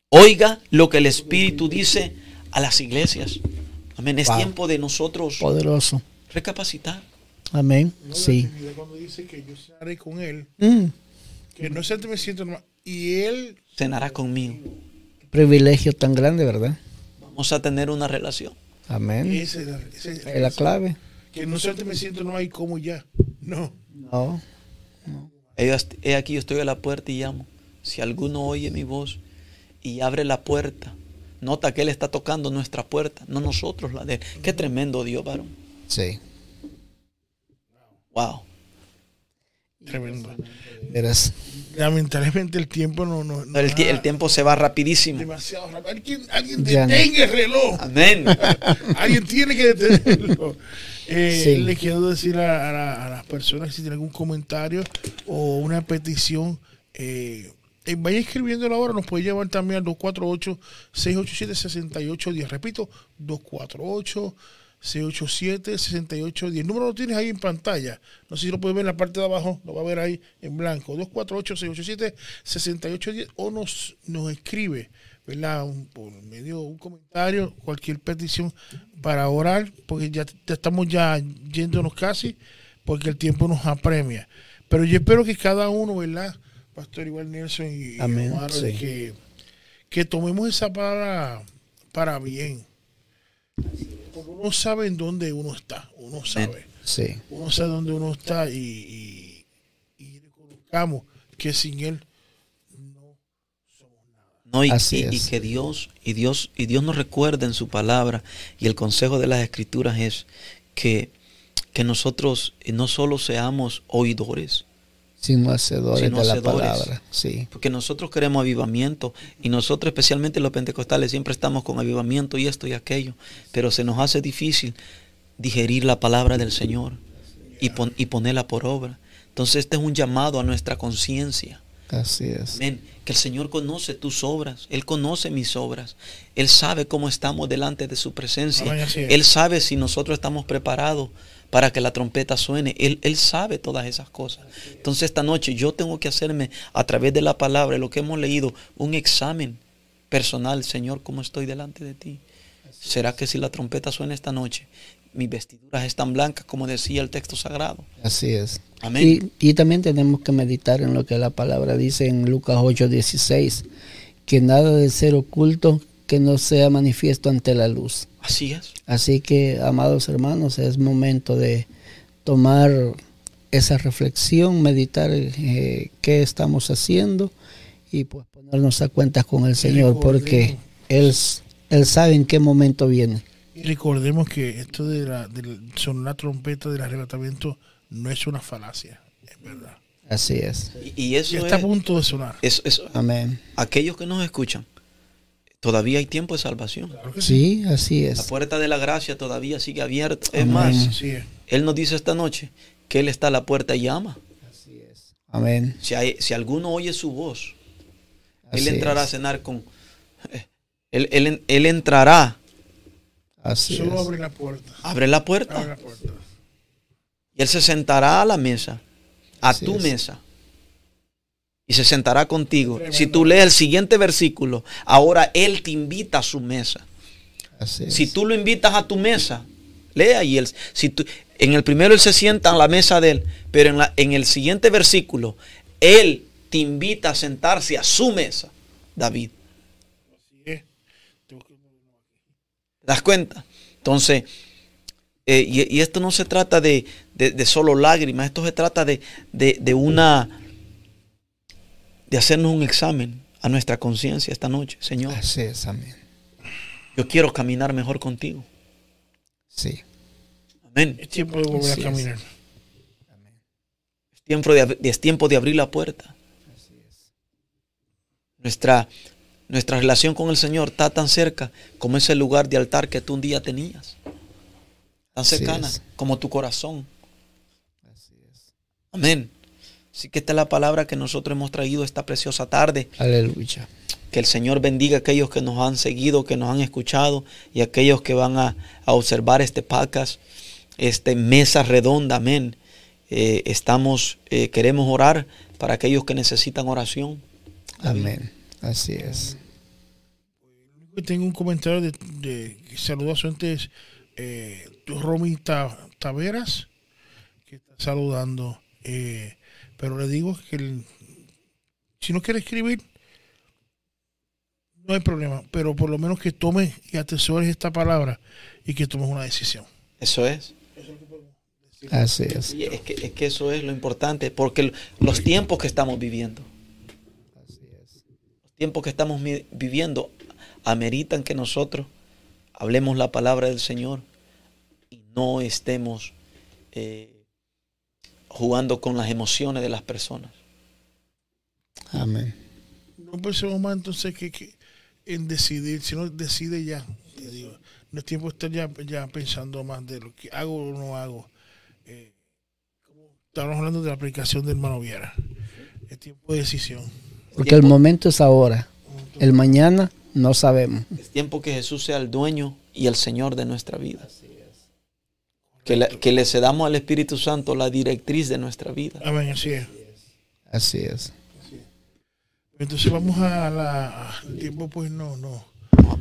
oiga lo que el Espíritu dice a las iglesias. Amén. Es Wow. tiempo de nosotros Poderoso. recapacitar. Amén. No, Sí. Cuando dice que yo con él, Mm, que no solamente me siento normal, y él Cenará conmigo. privilegio tan grande, ¿verdad? Vamos a tener una relación. Amén. ese- Es la clave. que no solamente me siento no hay como ya. No. No. He he aquí yo estoy a la puerta y llamo. Si alguno oye mi voz y abre la puerta, nota que Él está tocando nuestra puerta, no nosotros la de Él. Qué tremendo Dios, varón. Sí. Wow. Tremendo. Verás. Lamentablemente el tiempo no, no, no El, tie- el tiempo se va rapidísimo. demasiado rápido. Alguien, alguien detenga el reloj. Amén. [LAUGHS] Alguien tiene que detenerlo. Eh, Sí. Le quiero decir a, a la- a las personas si tienen algún comentario o una petición, eh, eh, vaya escribiéndolo ahora. Nos puede llamar también al 248-687-6810. Repito, 248-687-6810. El número lo tienes ahí en pantalla. No sé si lo puedes ver en la parte de abajo. Lo va a ver ahí en blanco. 248-687-6810 o nos, nos escribe. ¿verdad? Un, por medio un comentario, cualquier petición para orar, porque ya, ya estamos ya yéndonos casi, porque el tiempo nos apremia. Pero yo espero que cada uno, ¿verdad? Pastor igual Nelson y, y Amén, Omar, sí. que, que tomemos esa palabra para bien. Porque uno sabe en dónde uno está, uno sabe. Sí. Uno sabe dónde uno está y, y, y reconozcamos que sin él No, y, Así y- y es. que Dios, y Dios, y Dios nos recuerda en su palabra, y el consejo de las escrituras es que, que nosotros no solo seamos oidores, Sino hacedores Sino de la palabra. Sí. porque nosotros queremos avivamiento, y nosotros especialmente los pentecostales siempre estamos con avivamiento y esto y aquello, pero se nos hace difícil digerir la palabra del Señor y, pon- y ponerla por obra. Entonces este es un llamado a nuestra conciencia. Así es. Amén. Que el Señor conoce tus obras. Él conoce mis obras. Él sabe cómo estamos delante de su presencia. Amén. Él sabe si nosotros estamos preparados para que la trompeta suene. Él, él sabe todas esas cosas. Entonces esta noche yo tengo que hacerme a través de la palabra, lo que hemos leído, un examen personal. Señor, ¿cómo estoy delante de ti? ¿Será que si la trompeta suena esta noche, mis vestiduras están blancas, como decía el texto sagrado? Así es. Amén. Y, y también tenemos que meditar en lo que la palabra dice en Lucas 8:16, que nada de ser oculto que no sea manifiesto ante la luz. Así es. Así que, amados hermanos, es momento de tomar esa reflexión, meditar eh, qué estamos haciendo y pues ponernos a cuentas con el Señor, porque Él, él sabe en qué momento viene. Y recordemos que esto de la, del sonar la trompeta del arrebatamiento no es una falacia, es verdad. Así es. Y, y eso está a punto de sonar. eso- eso- Amén. aquellos que nos escuchan, todavía hay tiempo de salvación. Sí. Sí, así La es. puerta de la gracia todavía sigue abierta. Es más, Así es. Él nos dice esta noche que Él está a la puerta y llama. Amén. Si, hay- si alguno oye su voz, Él Así entrará a es. cenar con... eh, Él, él- él entrará Así Solo es. abre la puerta. Abre la puerta. Abre la puerta. Y Él se sentará a la mesa, a Así tu es. mesa. Y se sentará contigo. Si tú lees el siguiente versículo, ahora Él te invita a su mesa. Así Si tú lo invitas a tu mesa, lea y él, si tú, en el primero él se sienta a la mesa de él, pero en, la, en el siguiente versículo, él te invita a sentarse a su mesa, David. ¿Te das cuenta? Entonces, eh, y, y esto no se trata de, de- de solo lágrimas, esto se trata de, de- de una, de hacernos un examen a nuestra conciencia esta noche, Señor. Así es, amén. Yo quiero caminar mejor contigo. Sí. Amén. Es tiempo de volver Así a es. caminar. Es tiempo de, es tiempo de abrir la puerta. Nuestra, nuestra relación con el Señor está tan cerca como ese lugar de altar que tú un día tenías. Tan Así cercana es. como tu corazón. Así es. Amén. Así que esta es la palabra que nosotros hemos traído esta preciosa tarde. Aleluya. Que el Señor bendiga a aquellos que nos han seguido, que nos han escuchado y aquellos que van a, a observar este podcast, este mesa redonda. Amén. Eh, estamos, eh, queremos orar para aquellos que necesitan oración. Amén. Así es. Tengo un comentario de, su antes eh, Romy Ta- Taveras, que está saludando. eh, pero le digo que el- si no quiere escribir, no hay problema. Pero por lo menos que tome y atesores esta palabra y que tomes una decisión. Eso es. Así es. Y es, que, es que eso es lo importante, porque los tiempos que estamos viviendo, Así es. los tiempos que estamos viviendo, ameritan que nosotros hablemos la palabra del Señor y no estemos eh, jugando con las emociones de las personas. Amén. No pensemos más entonces que, que en decidir, sino decide ya. te digo. No es tiempo de estar ya, ya pensando más de lo que hago o no hago. Eh, como estábamos hablando de la aplicación del hermano Viera. Es tiempo de decisión. Porque el momento es ahora. El mañana no sabemos. Es tiempo que Jesús sea el dueño y el Señor de nuestra vida. Que le, que le cedamos al Espíritu Santo la directriz de nuestra vida. Amén, así es. Así es. Entonces vamos a la. El tiempo, pues no, no.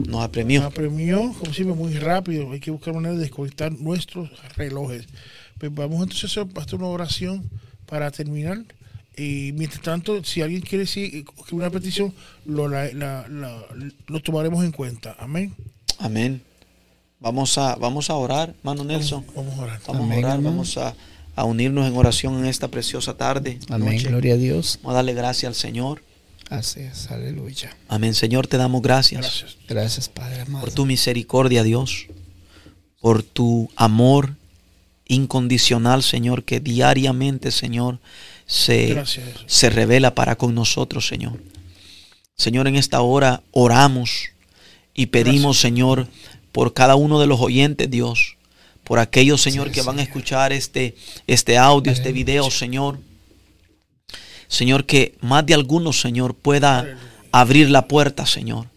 Nos apremió. Nos apremió, como siempre, muy rápido. Hay que buscar manera de desconectar nuestros relojes. Pues vamos entonces a hacer- una oración para terminar. Y mientras tanto, si alguien quiere decir escribir una petición, lo, la- la- la- lo tomaremos en cuenta. Amén. Amén. Vamos a, vamos a orar, hermano Nelson. Vamos a orar. Vamos a orar, vamos a, a unirnos en oración en esta preciosa tarde. Amén. noche. Gloria a Dios. Vamos a darle gracias al Señor. Así es. Aleluya. Amén, Señor, te damos gracias, Gracias. Gracias, Padre amado. por tu misericordia, Dios, por tu amor incondicional, Señor, que diariamente, Señor, se, Gracias. Se revela para con nosotros, Señor. Señor, en esta hora oramos y pedimos, Señor, por cada uno de los oyentes, Dios, por aquellos, Señor, que van a escuchar este, este audio, este video, Señor. Señor, que más de algunos, Señor, pueda abrir la puerta, Señor.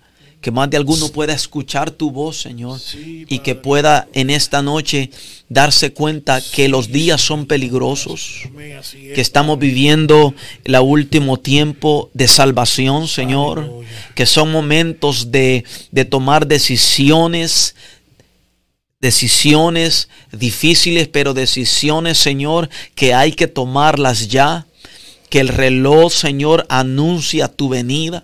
Que más de alguno pueda escuchar tu voz, Señor. Sí, Y que pueda en esta noche darse cuenta que los días son peligrosos es. que estamos viviendo el último tiempo de salvación, Señor, Aleluya. que son momentos de, de tomar decisiones, decisiones difíciles, pero decisiones, Señor, que hay que tomarlas ya, que el reloj, Señor, anuncia tu venida.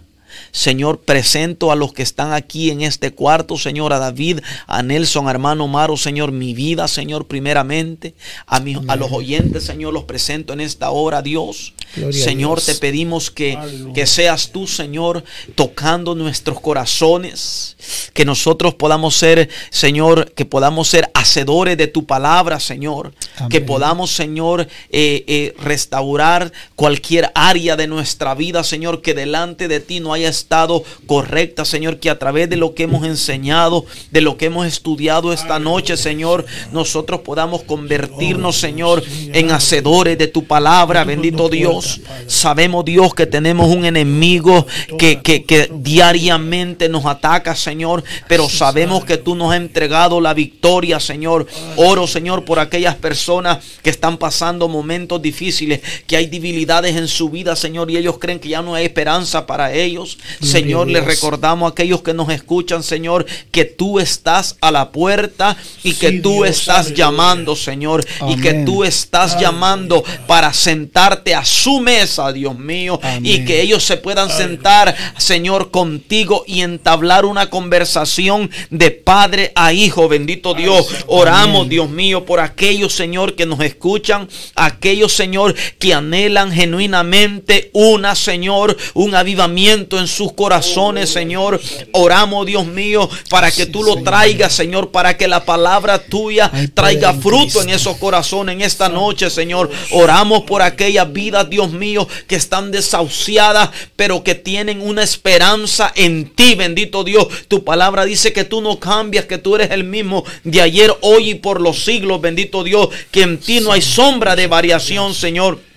Señor, presento a los que están aquí en este cuarto, Señor, a David, a Nelson, hermano Maro, Señor, mi vida, Señor, primeramente, a, mi- a los oyentes, Señor, los presento en esta hora, Dios. Gloria Señor, Dios. te pedimos que, Aleluya. que seas tú, Señor, tocando nuestros corazones, que nosotros podamos ser, Señor, que podamos ser hacedores de tu palabra, Señor, Amén. que podamos, Señor, eh, eh, restaurar cualquier área de nuestra vida, Señor, que delante de ti no haya estado correcta, Señor, que a través de lo que hemos enseñado, de lo que hemos estudiado esta noche, Señor, nosotros podamos convertirnos, Señor, en hacedores de tu palabra, bendito Dios. Sabemos, Dios, que tenemos un enemigo que, que, que diariamente nos ataca, Señor, pero sabemos que tú nos has entregado la victoria, Señor. Oro, Señor, por aquellas personas que están pasando momentos difíciles, que hay debilidades en su vida, Señor, y ellos creen que ya no hay esperanza para ellos. Señor, les recordamos a aquellos que nos escuchan, Señor, que tú estás a la puerta y que Sí, tú Dios, estás aleluya. llamando, Señor, y que tú estás llamando para sentarte a su mesa, Dios mío, y que ellos se puedan sentar, Señor, contigo y entablar una conversación de padre a hijo, bendito Dios. Oramos, Dios mío, por aquellos, Señor, que nos escuchan, aquellos, Señor, que anhelan genuinamente una, Señor, un avivamiento en sus corazones, Señor. Oramos, Dios mío, para que tú lo traigas, Señor, para que la palabra tuya traiga fruto en esos corazones en esta noche, Señor. Oramos por aquellas vidas, Dios mío, que están desahuciadas, pero que tienen una esperanza en ti, bendito Dios. Tu palabra dice que tú no cambias, que tú eres el mismo de ayer, hoy y por los siglos, bendito Dios, que en ti no hay sombra de variación, Señor.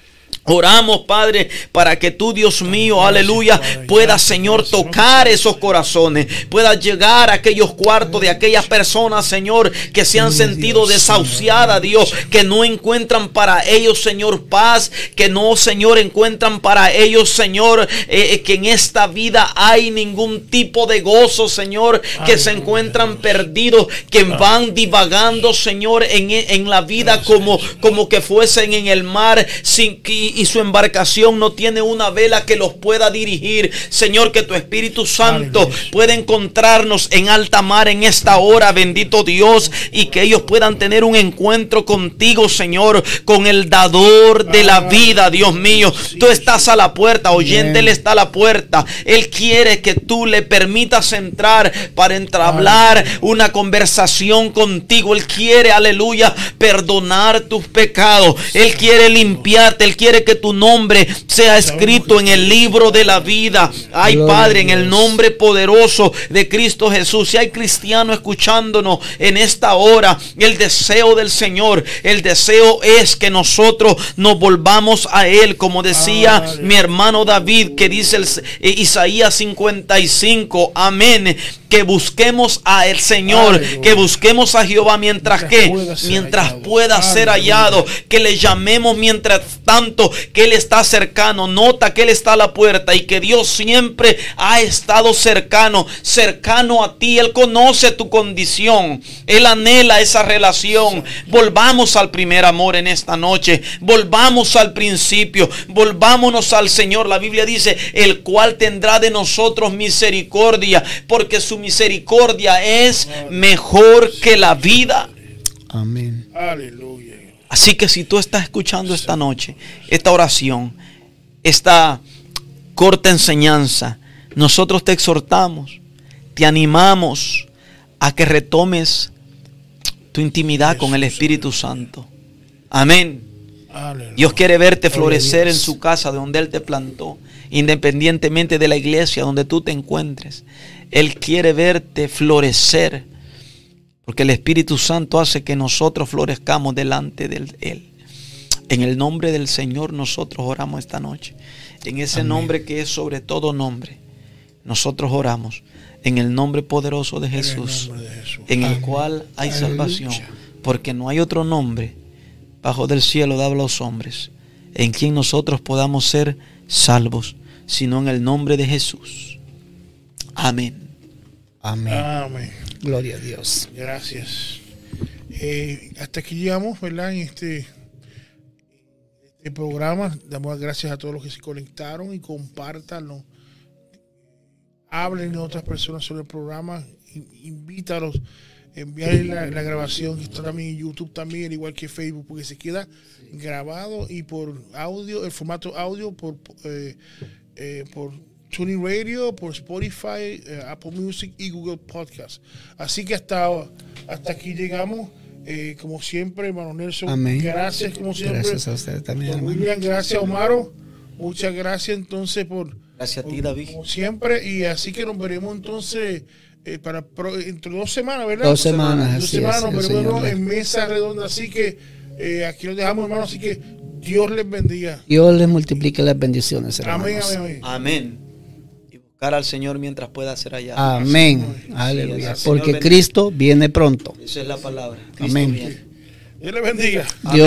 Oramos, Padre, para que tú, Dios mío, aleluya, puedas, Señor, tocar esos corazones, puedas llegar a aquellos cuartos de aquellas personas, Señor, que se han sentido desahuciadas, Dios, que no encuentran para ellos, Señor, paz, que no, Señor, encuentran para ellos, Señor, eh, eh, que en esta vida hay ningún tipo de gozo, Señor, que se encuentran perdidos, que van divagando, Señor, en, en la vida como, como que fuesen en el mar sin que y su embarcación no tiene una vela que los pueda dirigir. Señor, que tu Espíritu Santo Aleluya. pueda encontrarnos en alta mar en esta hora, bendito Dios, y que ellos puedan tener un encuentro contigo, Señor, con el dador de la vida, Dios mío. Tú estás a la puerta, oyente, Él está a la puerta. Él quiere que tú le permitas entrar para entablar una conversación contigo. Él quiere, aleluya, perdonar tus pecados. Él quiere limpiarte. Él quiere que tu nombre sea escrito en el libro de la vida. Ay, Padre, en el nombre poderoso de Cristo Jesús. Si hay cristiano escuchándonos en esta hora, el deseo del Señor, el deseo es que nosotros nos volvamos a Él, como decía Aleluya. mi hermano David, que dice el, eh, Isaías 55, amén. Que busquemos a el Señor, que busquemos a Jehová mientras Mientras que, mientras hallado. pueda ser hallado, que le llamemos mientras tanto que Él está cercano, nota que Él está a la puerta y que Dios siempre ha estado cercano, cercano a ti, Él conoce tu condición, Él anhela esa relación. Volvamos al primer amor en esta noche, volvamos al principio, volvámonos al Señor. La Biblia dice, el cual tendrá de nosotros misericordia, porque su misericordia es mejor que la vida. Amén. Aleluya. Así que si tú estás escuchando esta noche, esta oración, esta corta enseñanza, nosotros te exhortamos, te animamos a que retomes tu intimidad con el Espíritu Santo. Amén. Dios quiere verte florecer en su casa de donde Él te plantó, independientemente de la iglesia donde tú te encuentres. Él quiere verte florecer, porque el Espíritu Santo hace que nosotros florezcamos delante de Él. En el nombre del Señor nosotros oramos esta noche. En ese nombre que es sobre todo nombre, nosotros oramos. En el nombre poderoso de Jesús, nombre de Jesús. en el cual hay Aleluya. salvación. Porque no hay otro nombre bajo del cielo dado a los hombres en quien nosotros podamos ser salvos, sino en el nombre de Jesús. Amén. Amén. Amén. Gloria a Dios. Gracias. Eh, hasta aquí llegamos, ¿verdad? En este, este programa. Damos las gracias a todos los que se conectaron y compártanlo. Hablen a otras personas sobre el programa. in- Invítalos. Envíenle la, la grabación que está también en YouTube también, al igual que Facebook, porque se queda grabado y por audio, el formato audio por eh, eh, por Tuning Radio, por Spotify, eh, Apple Music y Google Podcast. Así que hasta, hasta aquí llegamos. Eh, como siempre, hermano Nelson, Amén. gracias como siempre. Gracias a usted también, hermano. William, gracias Omaro. Muchas gracias entonces por Gracias a ti, David. Como siempre, y así que nos veremos entonces eh, para pro- entre dos semanas, ¿verdad? Dos semanas, Dos así semanas es, nos veremos Señor. en mesa redonda. Así que eh, aquí los dejamos, hermanos. Así que Dios les bendiga. Dios les multiplique las bendiciones, hermanos. Amén, amén, amén. Amén. Buscar al Señor mientras pueda ser allá. Amén. Aleluya. Porque. Cristo viene pronto. Esa es la palabra. Cristo Amén. viene. Dios les bendiga. Dios